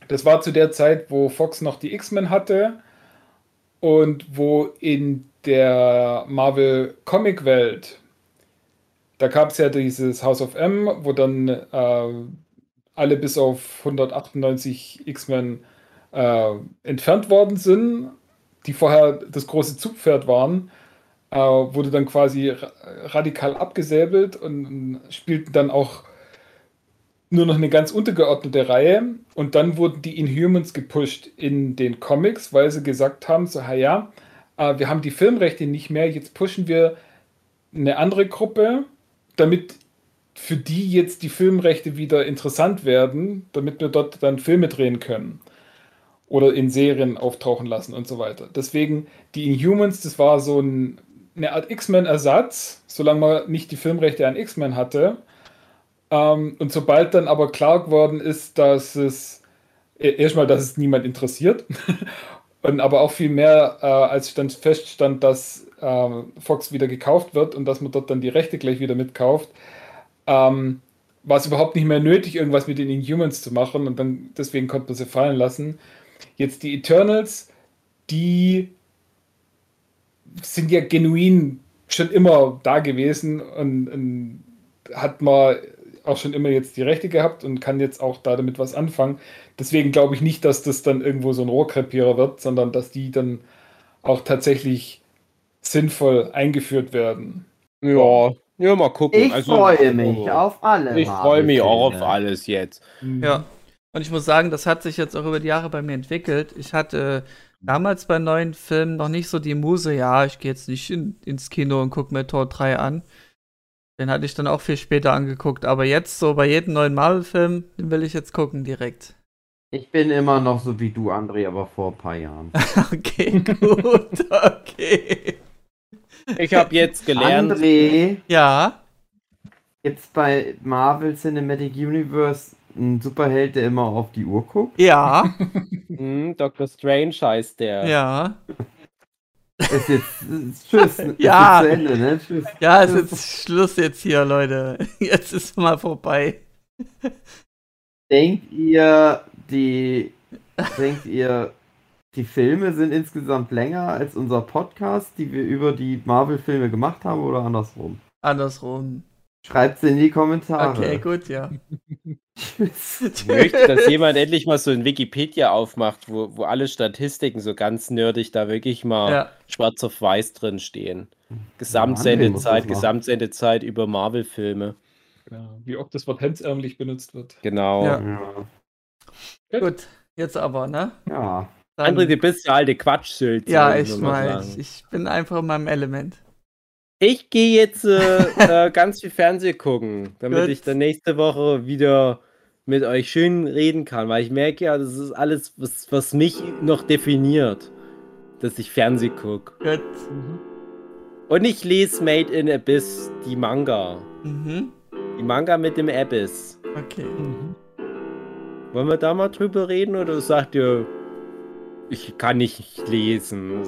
das war zu der Zeit, wo Fox noch die X-Men hatte und wo in der Marvel Comic Welt, da gab es ja dieses House of M, wo dann äh, alle bis auf 198 X-Men äh, entfernt worden sind, die vorher das große Zugpferd waren äh, wurde dann quasi radikal abgesäbelt und spielten dann auch nur noch eine ganz untergeordnete Reihe. Und dann wurden die Inhumans gepusht in den Comics, weil sie gesagt haben, so, ja, äh, wir haben die Filmrechte nicht mehr, jetzt pushen wir eine andere Gruppe, damit für die jetzt die Filmrechte wieder interessant werden, damit wir dort dann Filme drehen können oder in Serien auftauchen lassen und so weiter. Deswegen die Inhumans, das war so ein eine Art X-Men-Ersatz, solange man nicht die Filmrechte an X-Men hatte. Ähm, und sobald dann aber klar geworden ist, dass es e, erstmal, dass es niemand interessiert, und aber auch viel mehr, äh, als dann feststand, dass äh, Fox wieder gekauft wird und dass man dort dann die Rechte gleich wieder mitkauft, ähm, war es überhaupt nicht mehr nötig, irgendwas mit den Inhumans zu machen und dann deswegen konnte man sie fallen lassen. Jetzt die Eternals, die sind ja genuin schon immer da gewesen und, und, hat man auch schon immer jetzt die Rechte gehabt und kann jetzt auch da damit was anfangen. Deswegen glaube ich nicht, dass das dann irgendwo so ein Rohrkrepierer wird, sondern dass die dann auch tatsächlich sinnvoll eingeführt werden. Ja, ja, mal gucken. Ich also, freue mich oh, auf alle. Ich freue mich auch auf alles jetzt. Ja. Und ich muss sagen, das hat sich jetzt auch über die Jahre bei mir entwickelt. Ich hatte damals bei neuen Filmen noch nicht so die Muse, ja, ich gehe jetzt nicht in, ins Kino und gucke mir Tor 3 an. Den hatte ich dann auch viel später angeguckt. Aber jetzt, so bei jedem neuen Marvel-Film, den will ich jetzt gucken direkt. Ich bin immer noch so wie du, André, aber vor ein paar Jahren. okay, gut, okay. Ich habe jetzt gelernt. André. Ja. Jetzt bei Marvel Cinematic Universe ein Superheld, der immer auf die Uhr guckt? Ja. hm, Dr. Strange heißt der. Ja. Ist jetzt ist, tschüss. Ist ja. Zu Ende, ne? Tschüss. Ja, ist jetzt Schluss jetzt hier, Leute. Jetzt ist mal vorbei. Denkt ihr, die denkt ihr, die Filme sind insgesamt länger als unser Podcast, die wir über die Marvel-Filme gemacht haben, oder andersrum? Andersrum. Schreibt es in die Kommentare. Okay, gut, ja. Ich möchte, dass jemand endlich mal so ein Wikipedia aufmacht, wo, wo alle Statistiken so ganz nerdig da wirklich mal ja. schwarz auf weiß drin stehen. Gesamtsendezeit, Gesamtsendezeit über Marvel-Filme. Ja, wie oft das Wort hemdsärmlich benutzt wird. Genau. Ja. Ja. Gut, jetzt aber, ne? Ja. Dann, André, du bist ja alte Quatschsülze. Ja, ich meine, ich bin einfach in meinem Element. Ich gehe jetzt äh, äh, ganz viel Fernsehen gucken, damit Gut. ich dann nächste Woche wieder mit euch schön reden kann, weil ich merke ja, das ist alles, was, was mich noch definiert, dass ich Fernsehen gucke. Mhm. Und ich lese Made in Abyss, die Manga. Mhm. Die Manga mit dem Abyss. Okay. Mhm. Wollen wir da mal drüber reden oder sagt ihr, ich kann nicht lesen.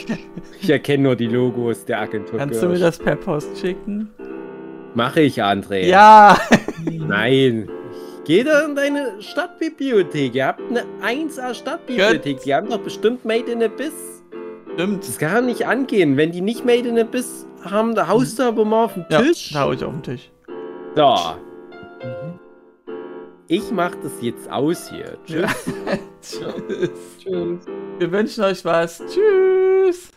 ich erkenne nur die Logos der Agentur. Kannst du mir das per Post schicken? Mache ich, André. Ja! Nein. Geh da in deine Stadtbibliothek. Ihr habt eine 1A Stadtbibliothek. Gut. Die haben doch bestimmt Made in Abyss. Stimmt. Das kann nicht angehen. Wenn die nicht Made in Abyss haben, da haust du aber mal auf den Tisch. Ja, da hau ich auf den Tisch. So. Ich mach das jetzt aus hier. Tschüss. Ja. Tschüss. Tschüss. Wir wünschen euch was. Tschüss.